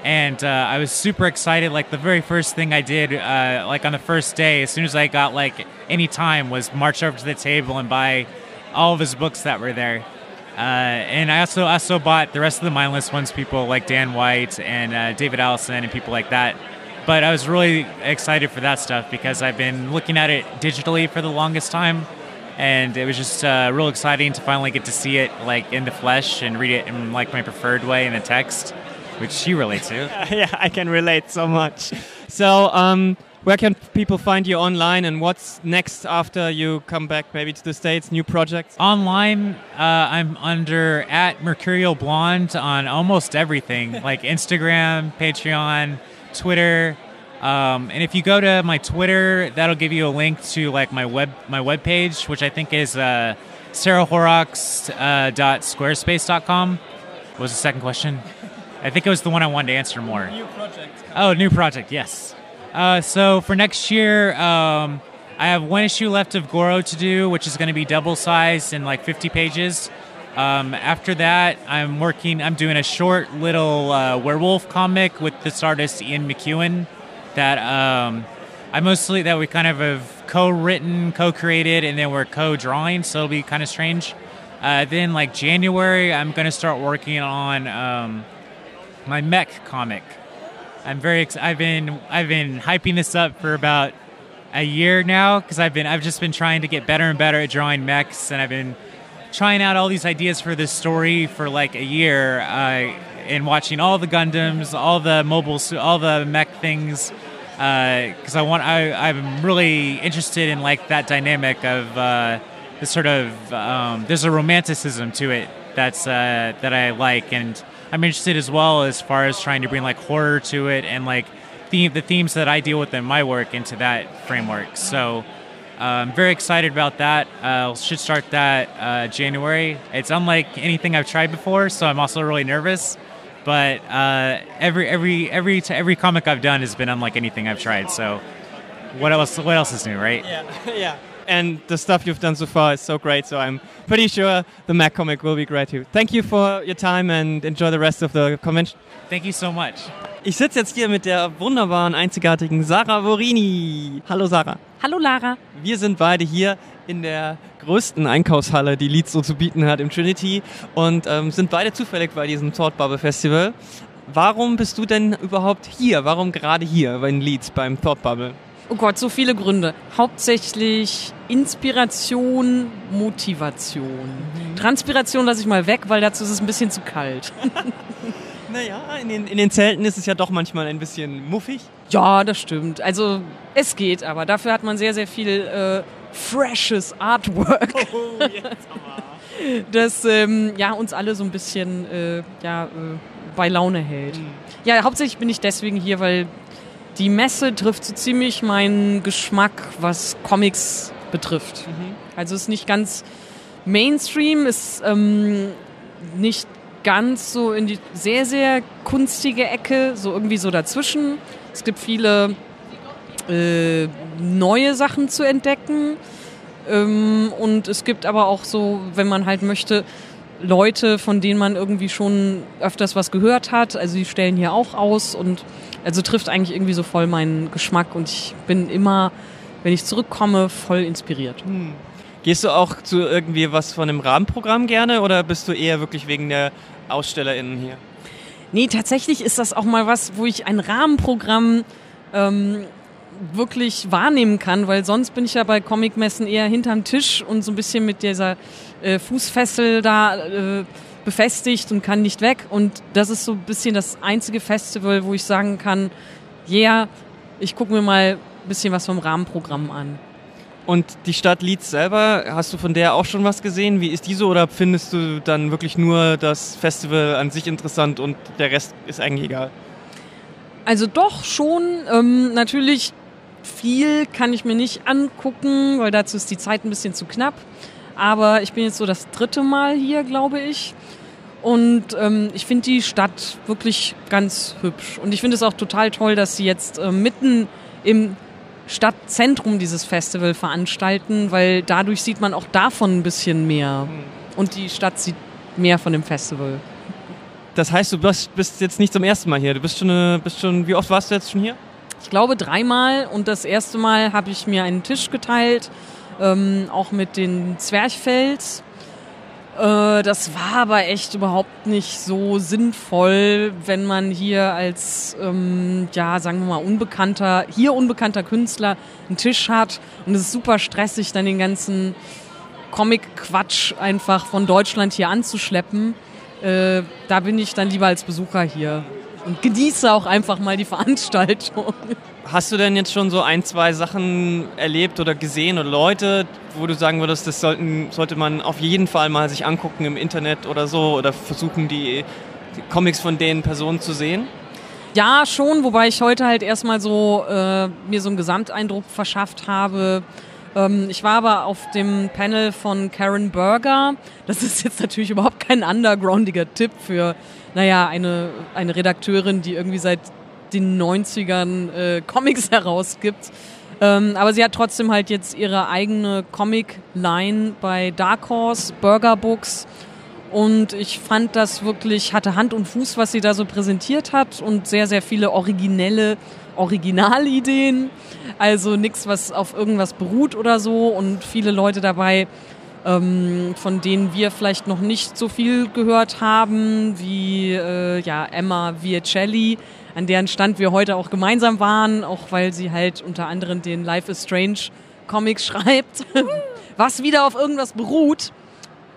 S9: and uh, I was super excited. Like the very first thing I did, uh, like on the first day, as soon as I got like any time, was march over to the table and buy all of his books that were there. Uh, and I also also bought the rest of the mindless ones, people like Dan White and uh, David Allison and people like that. But I was really excited for that stuff because I've been looking at it digitally for the longest time, and it was just uh, real exciting to finally get to see it like in the flesh and read it in like my preferred way in the text which you relate to.
S1: yeah, I can relate so much. So, um, where can people find you online and what's next after you come back maybe to the States? New projects?
S9: Online, uh, I'm under at Mercurial Blonde on almost everything like Instagram, Patreon, Twitter. Um, and if you go to my Twitter, that'll give you a link to like my web my web page, which I think is uh, sarahhorrocks.squarespace.com. Uh, what was the second question? I think it was the one I wanted to answer more.
S1: New project.
S9: Oh, new project. Yes. Uh, so for next year, um, I have one issue left of Goro to do, which is going to be double sized and like 50 pages. Um, after that, I'm working. I'm doing a short little uh, werewolf comic with this artist Ian McEwan. That um, I mostly that we kind of have co-written, co-created, and then we're co-drawing. So it'll be kind of strange. Uh, then like January, I'm going to start working on um, my mech comic. I'm very ex- I've been I've been hyping this up for about a year now because I've been I've just been trying to get better and better at drawing mechs and I've been trying out all these ideas for this story for like a year. Uh, in watching all the Gundams, all the mobile, all the mech things, because I want. I, I'm really interested in like that dynamic of uh, the sort of. Um, there's a romanticism to it that's uh, that I like, and I'm interested as well as far as trying to bring like horror to it and like theme, the themes that I deal with in my work into that framework. So. uh, I'm very excited about that. Uh, should start that uh, January. It's unlike anything I've tried before, so I'm also really nervous. But uh, every every every t- every comic I've done has been unlike anything I've tried. So what else? What else is new, right?
S1: Yeah, yeah. And the stuff you've done so far is so great. So I'm pretty sure the Mac comic will be great too. Thank you for your time and enjoy the rest of the convention.
S9: Thank you so much.
S1: Ich sitze jetzt hier mit der wunderbaren, einzigartigen Sarah Vorini. Hallo Sarah.
S10: Hallo Lara.
S1: Wir sind beide hier in der größten Einkaufshalle, die Leeds so zu bieten hat, im Trinity und ähm, sind beide zufällig bei diesem Thought Bubble Festival. Warum bist du denn überhaupt hier? Warum gerade hier in Leeds beim Thought Bubble?
S10: Oh Gott, so viele Gründe. Hauptsächlich Inspiration, Motivation. Transpiration lasse ich mal weg, weil dazu ist es ein bisschen zu kalt.
S1: Naja, in den, in den Zelten ist es ja doch manchmal ein bisschen muffig.
S10: Ja, das stimmt. Also es geht, aber dafür hat man sehr, sehr viel äh, freshes Artwork.
S1: Oh,
S10: das ähm, ja, uns alle so ein bisschen äh, ja, äh, bei Laune hält. Ja, hauptsächlich bin ich deswegen hier, weil die Messe trifft so ziemlich meinen Geschmack, was Comics betrifft. Also ist nicht ganz Mainstream, ist ähm, nicht ganz so in die sehr, sehr kunstige Ecke, so irgendwie so dazwischen. Es gibt viele äh, neue Sachen zu entdecken. Ähm, und es gibt aber auch so, wenn man halt möchte, Leute, von denen man irgendwie schon öfters was gehört hat. Also die stellen hier auch aus und also trifft eigentlich irgendwie so voll meinen Geschmack und ich bin immer, wenn ich zurückkomme, voll inspiriert.
S1: Gehst du auch zu irgendwie was von dem Rahmenprogramm gerne oder bist du eher wirklich wegen der AusstellerInnen hier?
S10: Nee, tatsächlich ist das auch mal was, wo ich ein Rahmenprogramm ähm, wirklich wahrnehmen kann, weil sonst bin ich ja bei Comicmessen eher hinterm Tisch und so ein bisschen mit dieser äh, Fußfessel da äh, befestigt und kann nicht weg. Und das ist so ein bisschen das einzige Festival, wo ich sagen kann, yeah, ich gucke mir mal ein bisschen was vom Rahmenprogramm an.
S1: Und die Stadt Leeds selber, hast du von der auch schon was gesehen? Wie ist die so oder findest du dann wirklich nur das Festival an sich interessant und der Rest ist eigentlich egal?
S10: Also doch schon. Ähm, natürlich viel kann ich mir nicht angucken, weil dazu ist die Zeit ein bisschen zu knapp. Aber ich bin jetzt so das dritte Mal hier, glaube ich. Und ähm, ich finde die Stadt wirklich ganz hübsch. Und ich finde es auch total toll, dass sie jetzt äh, mitten im Stadtzentrum dieses Festival veranstalten, weil dadurch sieht man auch davon ein bisschen mehr. Und die Stadt sieht mehr von dem Festival.
S1: Das heißt, du bist, bist jetzt nicht zum ersten Mal hier. Du bist schon, äh, bist schon, wie oft warst du jetzt schon hier?
S10: Ich glaube dreimal und das erste Mal habe ich mir einen Tisch geteilt, ähm, auch mit den Zwerchfells. Äh, das war aber echt überhaupt nicht so sinnvoll, wenn man hier als, ähm, ja, sagen wir mal, unbekannter, hier unbekannter Künstler einen Tisch hat und es ist super stressig, dann den ganzen Comic-Quatsch einfach von Deutschland hier anzuschleppen. Äh, da bin ich dann lieber als Besucher hier und genieße auch einfach mal die Veranstaltung.
S1: Hast du denn jetzt schon so ein, zwei Sachen erlebt oder gesehen oder Leute, wo du sagen würdest, das sollten, sollte man auf jeden Fall mal sich angucken im Internet oder so oder versuchen, die, die Comics von den Personen zu sehen?
S10: Ja, schon, wobei ich heute halt erstmal so äh, mir so einen Gesamteindruck verschafft habe. Ähm, ich war aber auf dem Panel von Karen Berger. Das ist jetzt natürlich überhaupt kein undergroundiger Tipp für, naja, eine, eine Redakteurin, die irgendwie seit den 90ern äh, Comics herausgibt. Ähm, aber sie hat trotzdem halt jetzt ihre eigene Comic-Line bei Dark Horse, Burger Books. Und ich fand das wirklich, hatte Hand und Fuß, was sie da so präsentiert hat und sehr, sehr viele originelle Originalideen. Also nichts, was auf irgendwas beruht oder so und viele Leute dabei, ähm, von denen wir vielleicht noch nicht so viel gehört haben, wie äh, ja, Emma Viacelli, an deren Stand wir heute auch gemeinsam waren, auch weil sie halt unter anderem den Life is Strange Comic schreibt, was wieder auf irgendwas beruht.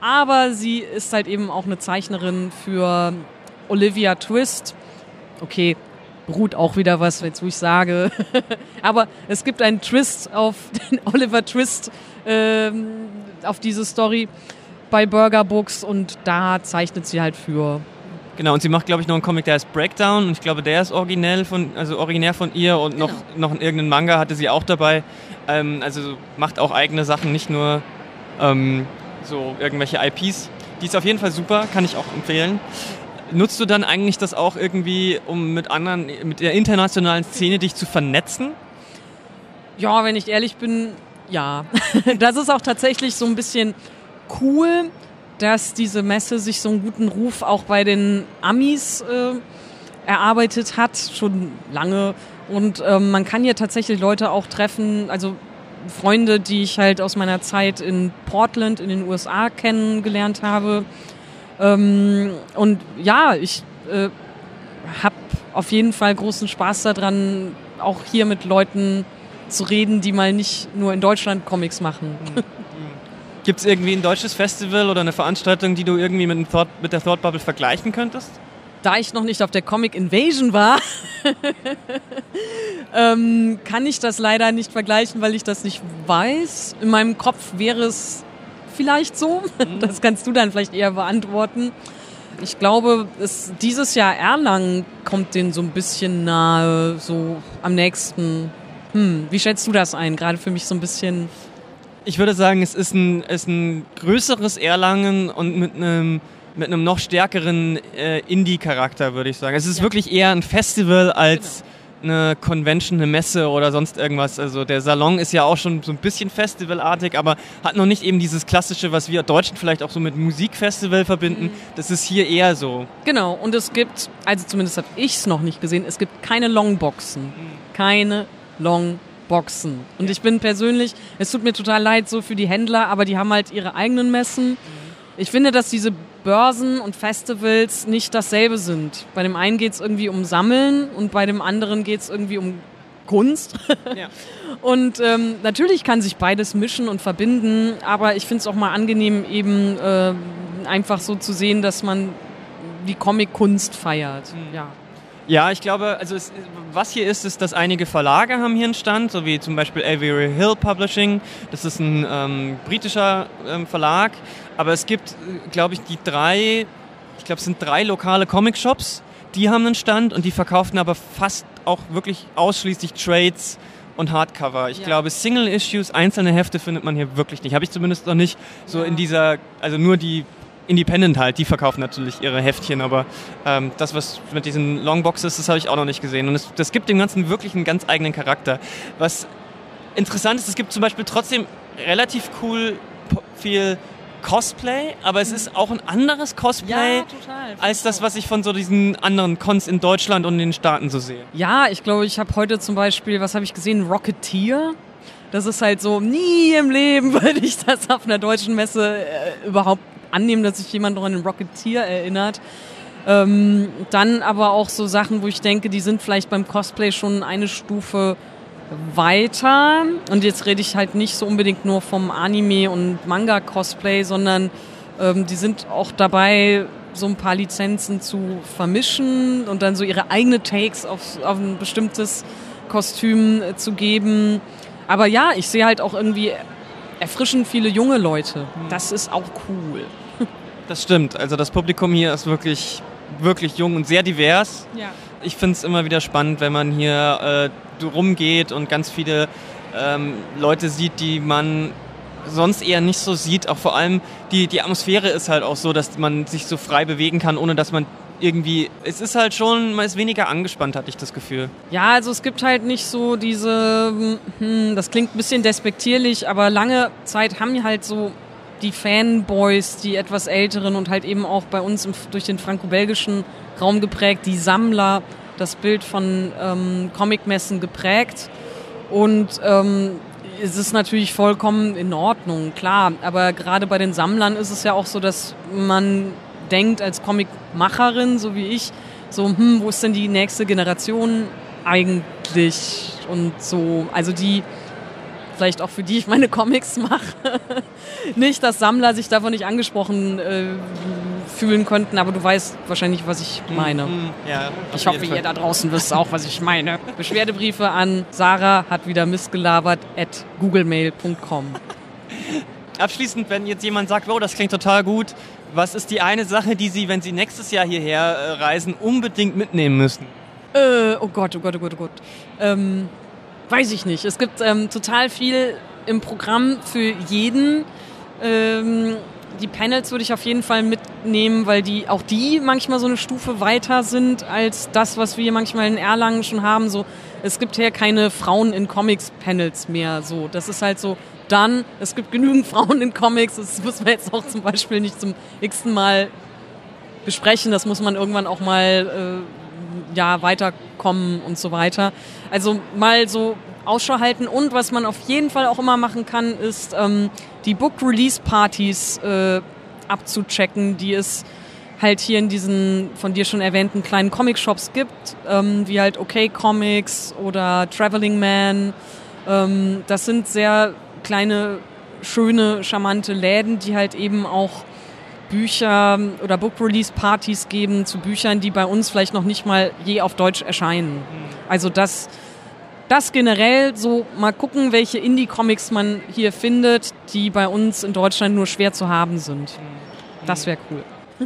S10: Aber sie ist halt eben auch eine Zeichnerin für Olivia Twist. Okay, beruht auch wieder was, jetzt wo ich sage. Aber es gibt einen Twist auf den Oliver Twist, ähm, auf diese Story bei Burger Books und da zeichnet sie halt für.
S1: Genau, und sie macht, glaube ich, noch einen Comic, der heißt Breakdown und ich glaube, der ist originell von, also originär von ihr und noch, noch irgendeinen Manga hatte sie auch dabei. Ähm, also macht auch eigene Sachen, nicht nur ähm, so irgendwelche IPs. Die ist auf jeden Fall super, kann ich auch empfehlen. Nutzt du dann eigentlich das auch irgendwie, um mit anderen, mit der internationalen Szene dich zu vernetzen?
S10: Ja, wenn ich ehrlich bin, ja. Das ist auch tatsächlich so ein bisschen cool, dass diese Messe sich so einen guten Ruf auch bei den Amis äh, erarbeitet hat, schon lange. Und ähm, man kann hier tatsächlich Leute auch treffen, also Freunde, die ich halt aus meiner Zeit in Portland in den USA kennengelernt habe. Ähm, und ja, ich äh, habe auf jeden Fall großen Spaß daran, auch hier mit Leuten zu reden, die mal nicht nur in Deutschland Comics machen.
S1: Gibt es irgendwie ein deutsches Festival oder eine Veranstaltung, die du irgendwie mit, Thought, mit der Thought Bubble vergleichen könntest?
S10: Da ich noch nicht auf der Comic Invasion war, ähm, kann ich das leider nicht vergleichen, weil ich das nicht weiß. In meinem Kopf wäre es vielleicht so. Das kannst du dann vielleicht eher beantworten. Ich glaube, es, dieses Jahr Erlangen kommt denen so ein bisschen nahe, so am nächsten. Hm, wie schätzt du das ein? Gerade für mich so ein bisschen.
S1: Ich würde sagen, es ist ein, ist ein größeres Erlangen und mit einem mit einem noch stärkeren äh, Indie-Charakter, würde ich sagen. Es ist ja. wirklich eher ein Festival als genau. eine Convention, eine Messe oder sonst irgendwas. Also der Salon ist ja auch schon so ein bisschen festivalartig, aber hat noch nicht eben dieses klassische, was wir Deutschen vielleicht auch so mit Musikfestival verbinden. Mhm. Das ist hier eher so.
S10: Genau, und es gibt, also zumindest habe ich es noch nicht gesehen, es gibt keine Longboxen. Mhm. Keine Longboxen. Und ja. ich bin persönlich, es tut mir total leid so für die Händler, aber die haben halt ihre eigenen Messen. Mhm. Ich finde, dass diese Börsen und Festivals nicht dasselbe sind. Bei dem einen geht es irgendwie um Sammeln und bei dem anderen geht es irgendwie um Kunst. Ja. und ähm, natürlich kann sich beides mischen und verbinden, aber ich finde es auch mal angenehm, eben äh, einfach so zu sehen, dass man die Comic-Kunst feiert. Mhm. Ja.
S1: Ja, ich glaube, also es, was hier ist, ist, dass einige Verlage haben hier einen Stand, so wie zum Beispiel Avery Hill Publishing. Das ist ein ähm, britischer ähm, Verlag, aber es gibt, glaube ich, die drei, ich glaube, es sind drei lokale Comic-Shops, die haben einen Stand und die verkaufen aber fast auch wirklich ausschließlich Trades und Hardcover. Ich ja. glaube, Single-Issues, einzelne Hefte findet man hier wirklich nicht. Habe ich zumindest noch nicht so in dieser, also nur die Independent halt, die verkaufen natürlich ihre Heftchen, aber ähm, das, was mit diesen Longboxes, das habe ich auch noch nicht gesehen. Und es, das gibt dem Ganzen wirklich einen ganz eigenen Charakter. Was interessant ist, es gibt zum Beispiel trotzdem relativ cool viel Cosplay, aber es ist auch ein anderes Cosplay
S10: ja, total,
S1: als das, was ich von so diesen anderen Cons in Deutschland und in den Staaten so sehe.
S10: Ja, ich glaube, ich habe heute zum Beispiel, was habe ich gesehen, Rocketeer. Das ist halt so, nie im Leben würde ich das auf einer deutschen Messe äh, überhaupt annehmen, dass sich jemand noch an den Rocketeer erinnert. Ähm, dann aber auch so Sachen, wo ich denke, die sind vielleicht beim Cosplay schon eine Stufe weiter. Und jetzt rede ich halt nicht so unbedingt nur vom Anime- und Manga-Cosplay, sondern ähm, die sind auch dabei, so ein paar Lizenzen zu vermischen und dann so ihre eigene Takes auf, auf ein bestimmtes Kostüm äh, zu geben. Aber ja, ich sehe halt auch irgendwie erfrischend viele junge Leute. Das ist auch cool.
S1: Das stimmt. Also das Publikum hier ist wirklich, wirklich jung und sehr divers.
S10: Ja.
S1: Ich finde es immer wieder spannend, wenn man hier äh, rumgeht und ganz viele ähm, Leute sieht, die man sonst eher nicht so sieht. Auch vor allem die, die Atmosphäre ist halt auch so, dass man sich so frei bewegen kann, ohne dass man irgendwie, es ist halt schon, man ist weniger angespannt, hatte ich das Gefühl.
S10: Ja, also es gibt halt nicht so diese, hm, das klingt ein bisschen despektierlich, aber lange Zeit haben halt so die Fanboys, die etwas älteren und halt eben auch bei uns im, durch den franco-belgischen Raum geprägt, die Sammler, das Bild von ähm, Comicmessen geprägt. Und ähm, es ist natürlich vollkommen in Ordnung, klar. Aber gerade bei den Sammlern ist es ja auch so, dass man denkt als Comicmacherin, so wie ich, so, hm, wo ist denn die nächste Generation eigentlich? Und so, also die vielleicht auch für die ich meine Comics mache. nicht, dass Sammler sich davon nicht angesprochen äh, fühlen könnten, aber du weißt wahrscheinlich, was ich meine.
S1: Hm, ja, auf
S10: Ich hoffe,
S1: Fall.
S10: ihr da draußen wisst auch, was ich meine. Beschwerdebriefe an Sarah hat wieder missgelabert at googlemail.com.
S1: Abschließend, wenn jetzt jemand sagt, oh, das klingt total gut, was ist die eine Sache, die Sie, wenn Sie nächstes Jahr hierher äh, reisen, unbedingt mitnehmen müssen?
S10: Äh, oh Gott, oh Gott, oh Gott, oh Gott. Ähm, weiß ich nicht. Es gibt ähm, total viel im Programm für jeden. Ähm, die Panels würde ich auf jeden Fall mitnehmen, weil die auch die manchmal so eine Stufe weiter sind als das, was wir manchmal in Erlangen schon haben. So, es gibt hier keine Frauen in Comics Panels mehr. So, das ist halt so. Dann, es gibt genügend Frauen in Comics. Das müssen wir jetzt auch zum Beispiel nicht zum x-ten Mal besprechen. Das muss man irgendwann auch mal äh, ja, weiterkommen und so weiter. Also mal so Ausschau halten und was man auf jeden Fall auch immer machen kann, ist ähm, die Book Release Partys äh, abzuchecken, die es halt hier in diesen von dir schon erwähnten kleinen Comic-Shops gibt, ähm, wie halt OK Comics oder Traveling Man. Ähm, das sind sehr kleine, schöne, charmante Läden, die halt eben auch Bücher oder Book Release Partys geben zu Büchern, die bei uns vielleicht noch nicht mal je auf Deutsch erscheinen. Also das, das generell so mal gucken, welche Indie-Comics man hier findet, die bei uns in Deutschland nur schwer zu haben sind. Das wäre cool.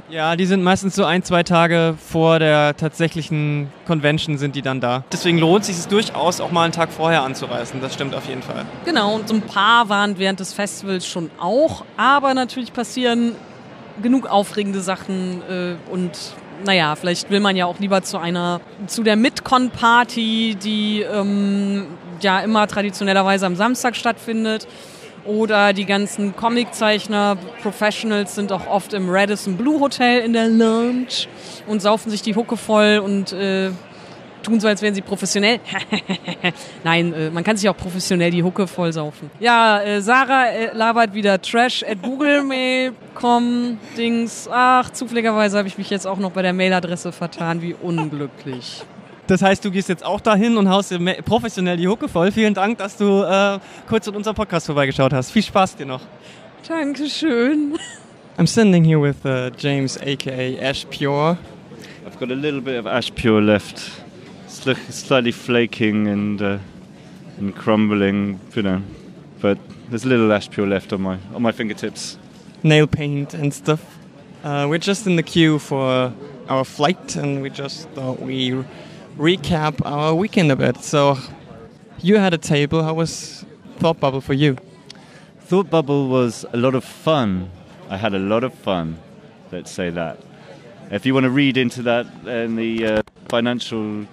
S1: Ja, die sind meistens so ein, zwei Tage vor der tatsächlichen Convention sind die dann da. Deswegen lohnt sich es durchaus auch mal einen Tag vorher anzureisen. Das stimmt auf jeden Fall.
S10: Genau, und so ein paar waren während des Festivals schon auch, aber natürlich passieren genug aufregende Sachen äh, und naja, vielleicht will man ja auch lieber zu einer, zu der Midcon-Party, die ähm, ja immer traditionellerweise am Samstag stattfindet. Oder die ganzen Comiczeichner, Professionals sind auch oft im Radisson Blue Hotel in der Lounge und saufen sich die Hucke voll und äh, tun so, als wären sie professionell. Nein, äh, man kann sich auch professionell die Hucke voll saufen. Ja, äh, Sarah äh, labert wieder Trash at googlemail.com Dings. Ach, zufälligerweise habe ich mich jetzt auch noch bei der Mailadresse vertan. Wie unglücklich.
S1: Das heißt, du gehst jetzt auch dahin und haust dir professionell die Hucke voll. Vielen Dank, dass du äh, kurz in unserem Podcast vorbeigeschaut hast. Viel Spaß dir noch.
S10: Dankeschön.
S1: I'm standing here with uh, James, aka Ash Pure.
S11: I've got a little bit of ash pure left. It's look, it's slightly flaking and uh, and crumbling, you know, but there's a little ash pure left on my on my fingertips.
S1: nail paint and stuff. Uh, we're just in the queue for our flight, and we just thought we recap our weekend a bit. So, you had a table. How was Thought Bubble for you?
S11: Thought Bubble was a lot of fun. I had a lot of fun. Let's say that. If you want to read into that and the uh, financial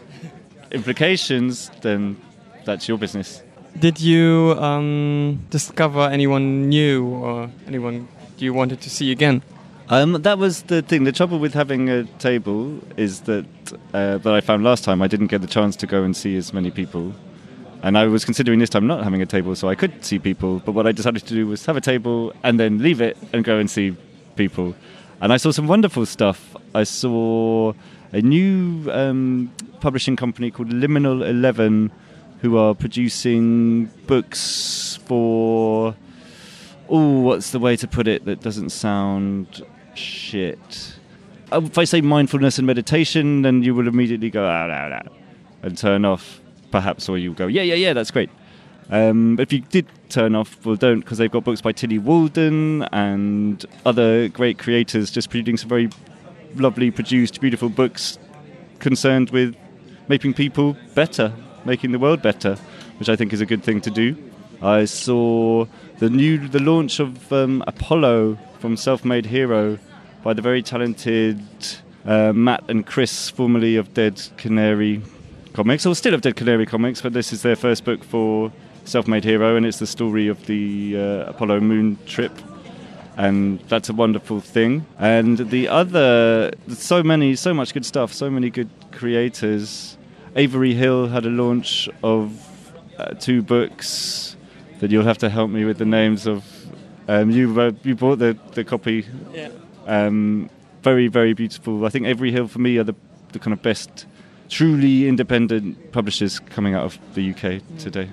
S11: implications, then that's your business.
S1: Did you um, discover anyone new or anyone you wanted to see again?
S11: Um, that was the thing. The trouble with having a table is that uh, that I found last time I didn't get the chance to go and see as many people, and I was considering this time not having a table so I could see people. But what I decided to do was have a table and then leave it and go and see people. And I saw some wonderful stuff. I saw a new um, publishing company called Liminal Eleven, who are producing books for oh, what's the way to put it that doesn't sound shit? Uh, If I say mindfulness and meditation, then you will immediately go ah, ah, ah, and turn off, perhaps, or you will go yeah, yeah, yeah, that's great. Um, if you did turn off, well, don't, because they've got books by Tillie Walden and other great creators just producing some very lovely, produced, beautiful books concerned with making people better, making the world better, which I think is a good thing to do. I saw the new the launch of um, Apollo from Self Made Hero by the very talented uh, Matt and Chris, formerly of Dead Canary Comics, or still of Dead Canary Comics, but this is their first book for Self Made Hero, and it's the story of the uh, Apollo moon trip and that's a wonderful thing. And the other, so many, so much good stuff, so many good creators. Avery Hill had a launch of uh, two books that you'll have to help me with the names of. Um, you uh, you bought the the copy.
S1: Yeah.
S11: Um, very very beautiful. I think Avery Hill for me are the the kind of best, truly independent publishers coming out of the UK today.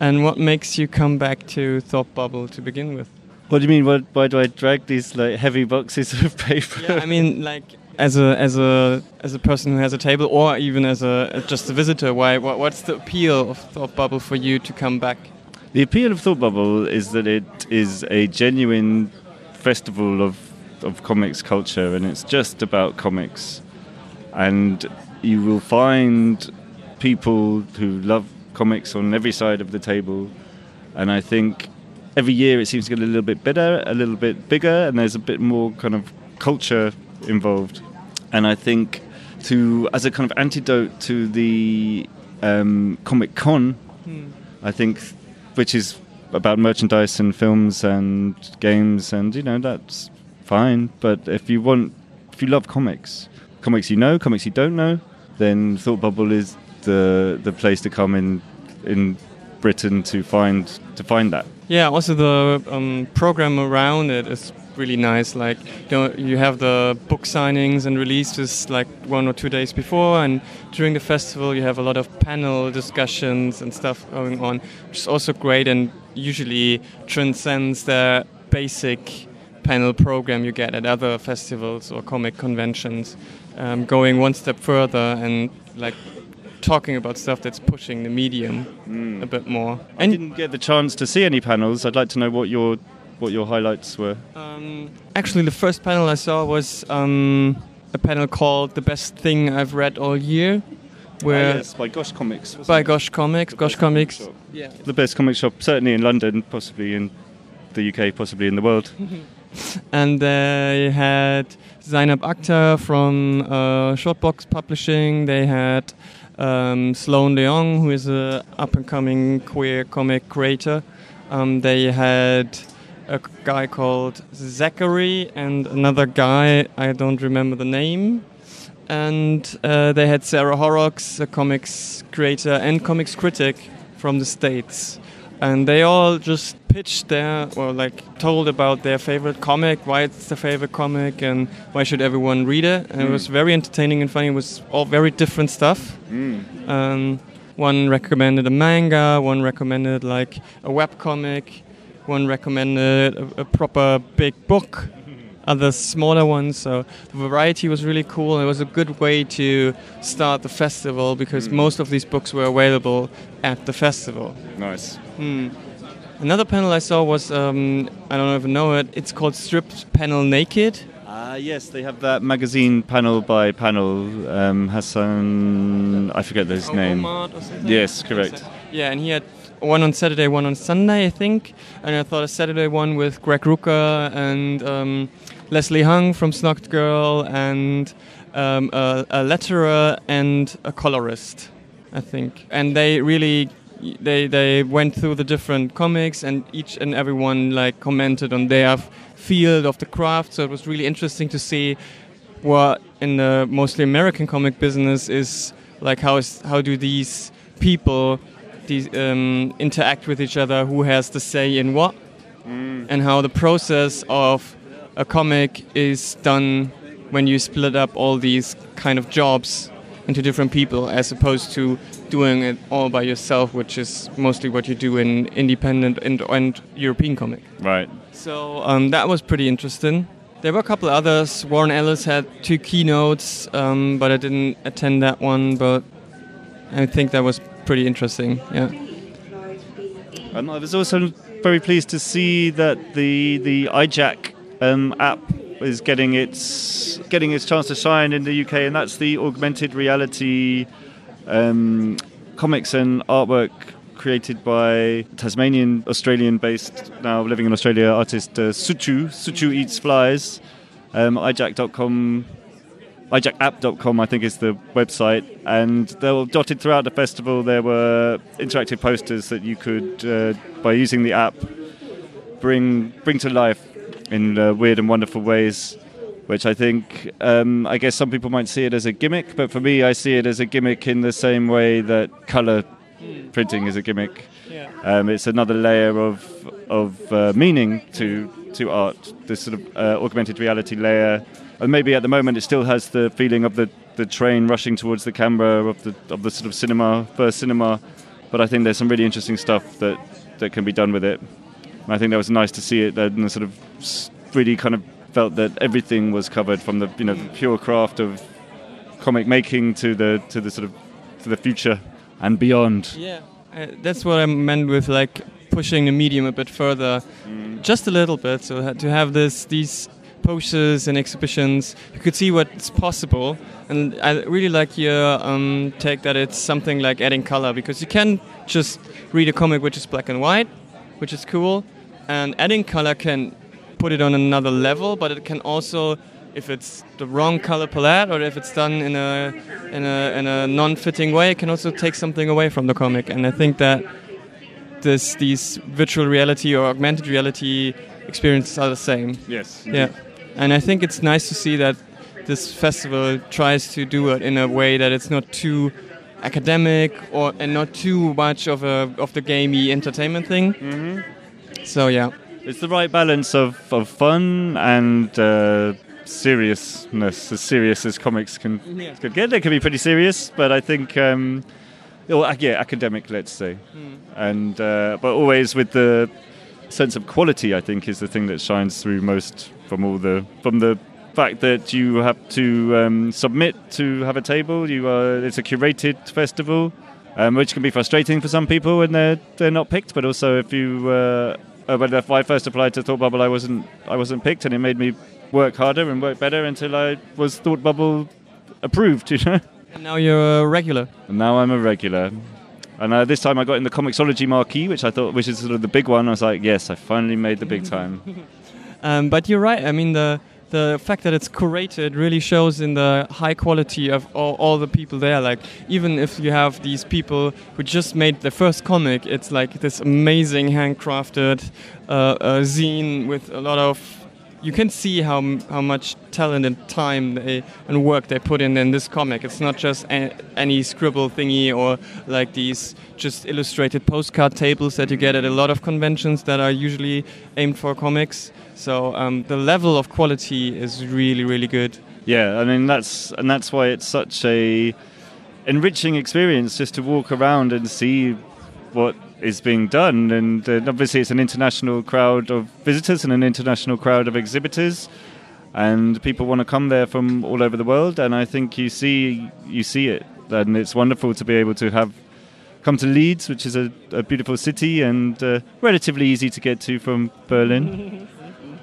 S1: And what makes you come back to Thought Bubble to begin with?
S11: What do you mean? Why, why do I drag these like heavy boxes of paper?
S1: Yeah, I mean, like as a as a as a person who has a table, or even as a just a visitor. Why? What, what's the appeal of Thought Bubble for you to come back?
S11: The appeal of Thought Bubble is that it is a genuine festival of of comics culture, and it's just about comics. And you will find people who love comics on every side of the table, and I think every year it seems to get a little bit better, a little bit bigger, and there's a bit more kind of culture involved. And I think to as a kind of antidote to the um, Comic Con,
S1: Hmm.
S11: I think, which is about merchandise and films and games, and you know that's fine. But if you want, if you love comics, comics you know, comics you don't know, then Thought Bubble is the the place to come in in Britain to find to find that.
S1: Yeah, also the um, program around it is really nice. Like you, know, you have the book signings and releases like one or two days before, and during the festival you have a lot of panel discussions and stuff going on, which is also great and usually transcends the basic panel program you get at other festivals or comic conventions. Um, going one step further and like talking about stuff that's pushing the medium a bit more.
S11: And I didn't get the chance to see any panels. I'd like to know what your what your highlights were.
S1: Um, actually, the first panel I saw was um, a panel called "The Best Thing I've Read All Year," where
S11: Ah, yes, by Gosh Comics.
S1: by
S11: it?
S1: Gosh Comics, Gosh Comics. Yeah.
S11: The best comic shop, certainly in London, possibly in the UK, possibly in the world.
S1: and they had Zainab Akhtar from uh, Shortbox Publishing. They had um, Sloane Leong, who is an up and coming queer comic creator. Um, they had a guy called Zachary and another guy I don't remember the name. And uh, they had Sarah Horrocks, a comics creator and comics critic from the States. And they all just pitched their, or like told about their favorite comic, why it's their favorite comic, and why should everyone read it. And it
S11: Mm.
S1: was very entertaining and funny. It was all very different stuff. Um, one recommended a manga, one recommended like a web comic, one recommended a, a proper big book, other smaller ones. So the variety was really cool. It was a good way to start the festival because most of these books were available at the festival.
S11: Nice.
S1: Hmm. Another panel I saw was um, I don't even know it. It's called Strip Panel Naked.
S11: Ah, yes, they have that magazine panel by panel. Um, Hassan, I forget his name.
S1: Or something?
S11: Yes, correct.
S1: Yeah, and he had one on Saturday, one on Sunday, I think. And I thought a Saturday one with Greg Rucka and um, Leslie Hung from Snotgirl and um, a, a letterer and a colorist, I think. And they really they they went through the different comics and each and everyone like commented on their field of the craft. So it was really interesting to see what in the mostly American comic business is like how is how do these people um, interact with each other who has the say in what and how the process of a comic is done when you split up all these kind of jobs into different people as opposed to doing it all by yourself which is mostly what you do in independent and, and European comic
S11: Right.
S1: so um, that was pretty interesting. There were a couple others. Warren Ellis had two keynotes, um, but I didn't attend that one. But I think that was pretty interesting. Yeah.
S11: And I was also very pleased to see that the the EyeJack um, app is getting its getting its chance to shine in the UK, and that's the augmented reality um, comics and artwork created by Tasmanian Australian based now living in Australia artist uh, Sutu Sutu eats flies. Um, EyeJack.com EyeJackApp.com, I think, is the website, and they were dotted throughout the festival. There were interactive posters that you could, uh, by using the app, bring bring to life in uh, weird and wonderful ways. Which I think, um, I guess some people might see it as a gimmick, but for me, I see it as a gimmick in the same way that color printing is a gimmick.
S1: Yeah.
S11: Um, it's another layer of of uh, meaning to to art. This sort of uh, augmented reality layer, and maybe at the moment it still has the feeling of the, the train rushing towards the camera of the of the sort of cinema first cinema, but I think there's some really interesting stuff that that can be done with it. And I think that was nice to see it and sort of really kind of felt that everything was covered from the you know the pure craft of comic making to the to the sort of to the future and beyond.
S1: Yeah, uh, that's what I meant with like pushing the medium a bit further, just a little bit. So to have this these posters and exhibitions, you could see what's possible. And I really like your um, take that it's something like adding color because you can just read a comic which is black and white, which is cool, and adding color can put it on another level. But it can also if it's the wrong color palette or if it's done in a in a in a non-fitting way, it can also take something away from the comic. And I think that this these virtual reality or augmented reality experiences are the same.
S11: Yes.
S1: Yeah. And I think it's nice to see that this festival tries to do it in a way that it's not too academic or and not too much of a of the gamey entertainment thing.
S11: Mm-hmm.
S1: So yeah.
S11: It's the right balance of, of fun and uh, seriousness, as serious as comics can,
S1: Yeah.
S11: can get. They can be pretty serious, but I think, um, well, yeah, academic, let's say.
S1: Hmm.
S11: And uh, but always with the sense of quality, I think, is the thing that shines through most from all the from the fact that you have to um, submit to have a table. You are it's a curated festival, um, which can be frustrating for some people when they're they're not picked. But also, if you uh, uh, when if I first applied to Thought Bubble, I wasn't I wasn't picked, and it made me work harder and work better until I was Thought Bubble approved. You know.
S1: And now you're a regular.
S11: And now I'm a regular. And uh, this time I got in the Comixology marquee, which I thought, which is sort of the big one. I was like, yes, I finally made the big time.
S1: Um, but you're right. I mean, the the fact that it's curated really shows in the high quality of all, all the people there. Like, even if you have these people who just made the first comic, it's like this amazing handcrafted uh, uh, zine with a lot of. You can see how how much talent and time they, and work they put in in this comic. It's not just a, any scribble thingy or like these just illustrated postcard tables that you get at a lot of conventions that are usually aimed for comics. So um, the level of quality is really, really good.
S11: Yeah, I mean that's and that's why it's such a enriching experience just to walk around and see what is being done. And uh, obviously, it's an international crowd of visitors and an international crowd of exhibitors, and people want to come there from all over the world. And I think you see you see it, and it's wonderful to be able to have come to Leeds, which is a, a beautiful city and uh, relatively easy to get to from Berlin.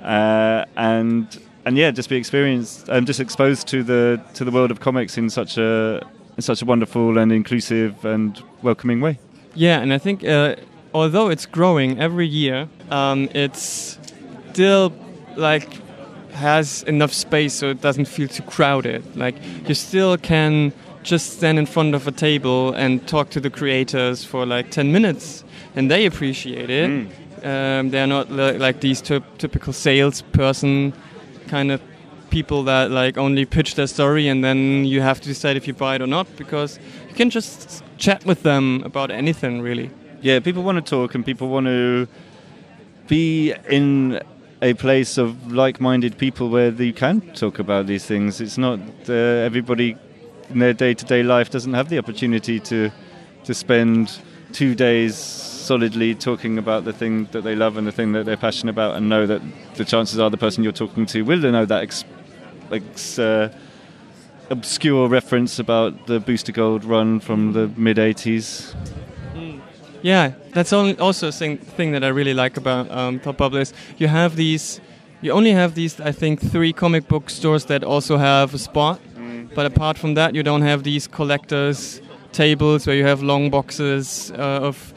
S11: uh, and and yeah, just be experienced and just exposed to the to the world of comics in such a in such a wonderful and inclusive and welcoming way.
S1: Yeah, and I think uh, although it's growing every year, um, it's still like has enough space so it doesn't feel too crowded. Like you still can just stand in front of a table and talk to the creators for like 10 minutes and they appreciate it. Um, they're not li- like these typ- typical salesperson kind of people that like only pitch their story and then you have to decide if you buy it or not because you can just chat with them about anything really.
S11: Yeah, people want to talk and people want to be in a place of like-minded people where you can talk about these things. It's not uh, everybody in their day-to-day life doesn't have the opportunity to to spend two days solidly talking about the thing that they love and the thing that they're passionate about, and know that the chances are the person you're talking to will know that ex- ex- uh, obscure reference about the Booster Gold run from the mid '80s.
S1: Yeah, that's also a thing, thing that I really like about um, Thought Bubble is you have these, you only have these, I think, three comic book stores that also have a spot. But apart from that, you don't have these collectors tables where you have long boxes uh, of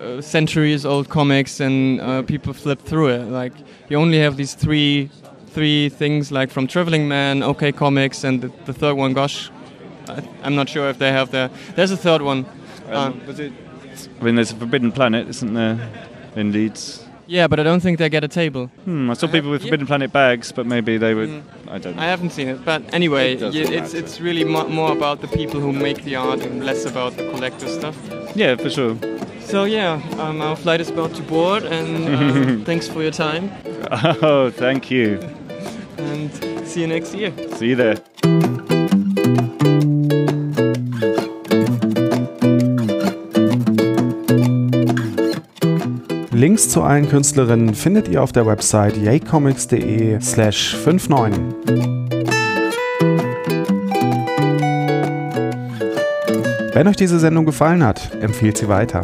S1: uh, centuries old comics and uh, people flip through it. Like you only have these three three things like from Traveling Man, OK Comics, and the, the third one. Gosh, I, I'm not sure if they have the. There's a third one.
S11: Um, was it? I mean, there's a Forbidden Planet, isn't there, in Leeds?
S1: Yeah, but I don't think they get a table.
S11: Hmm, I saw people with Forbidden Planet bags, but maybe they would. I don't know.
S1: I haven't seen it, but anyway,
S11: It
S1: it's
S11: matter.
S1: it's really mo- more about the people who make the art and less about the collector stuff.
S11: Yeah, for sure.
S1: So yeah, um, our flight is about to board, and uh, thanks for your time.
S11: Oh, thank you.
S1: and see you next year.
S11: See you there.
S2: Links zu allen Künstlerinnen findet ihr auf der Website yaycomics.de slash 59. Wenn euch diese Sendung gefallen hat, empfehlt sie weiter.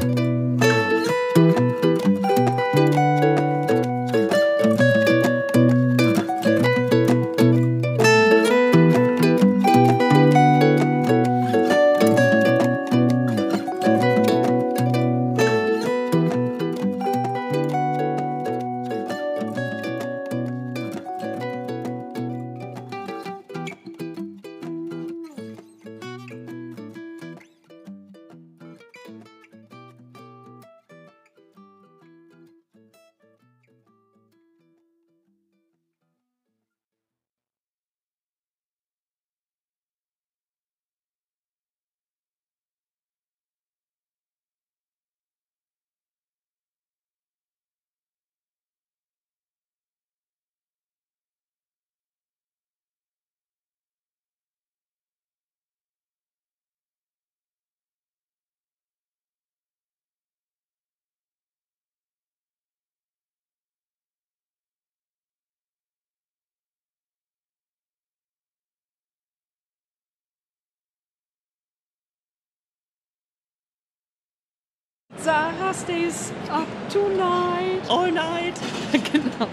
S10: stays up tonight.
S1: All night.
S10: genau.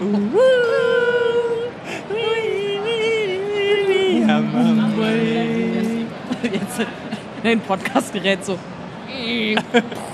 S10: Jetzt, äh, ein Podcastgerät so.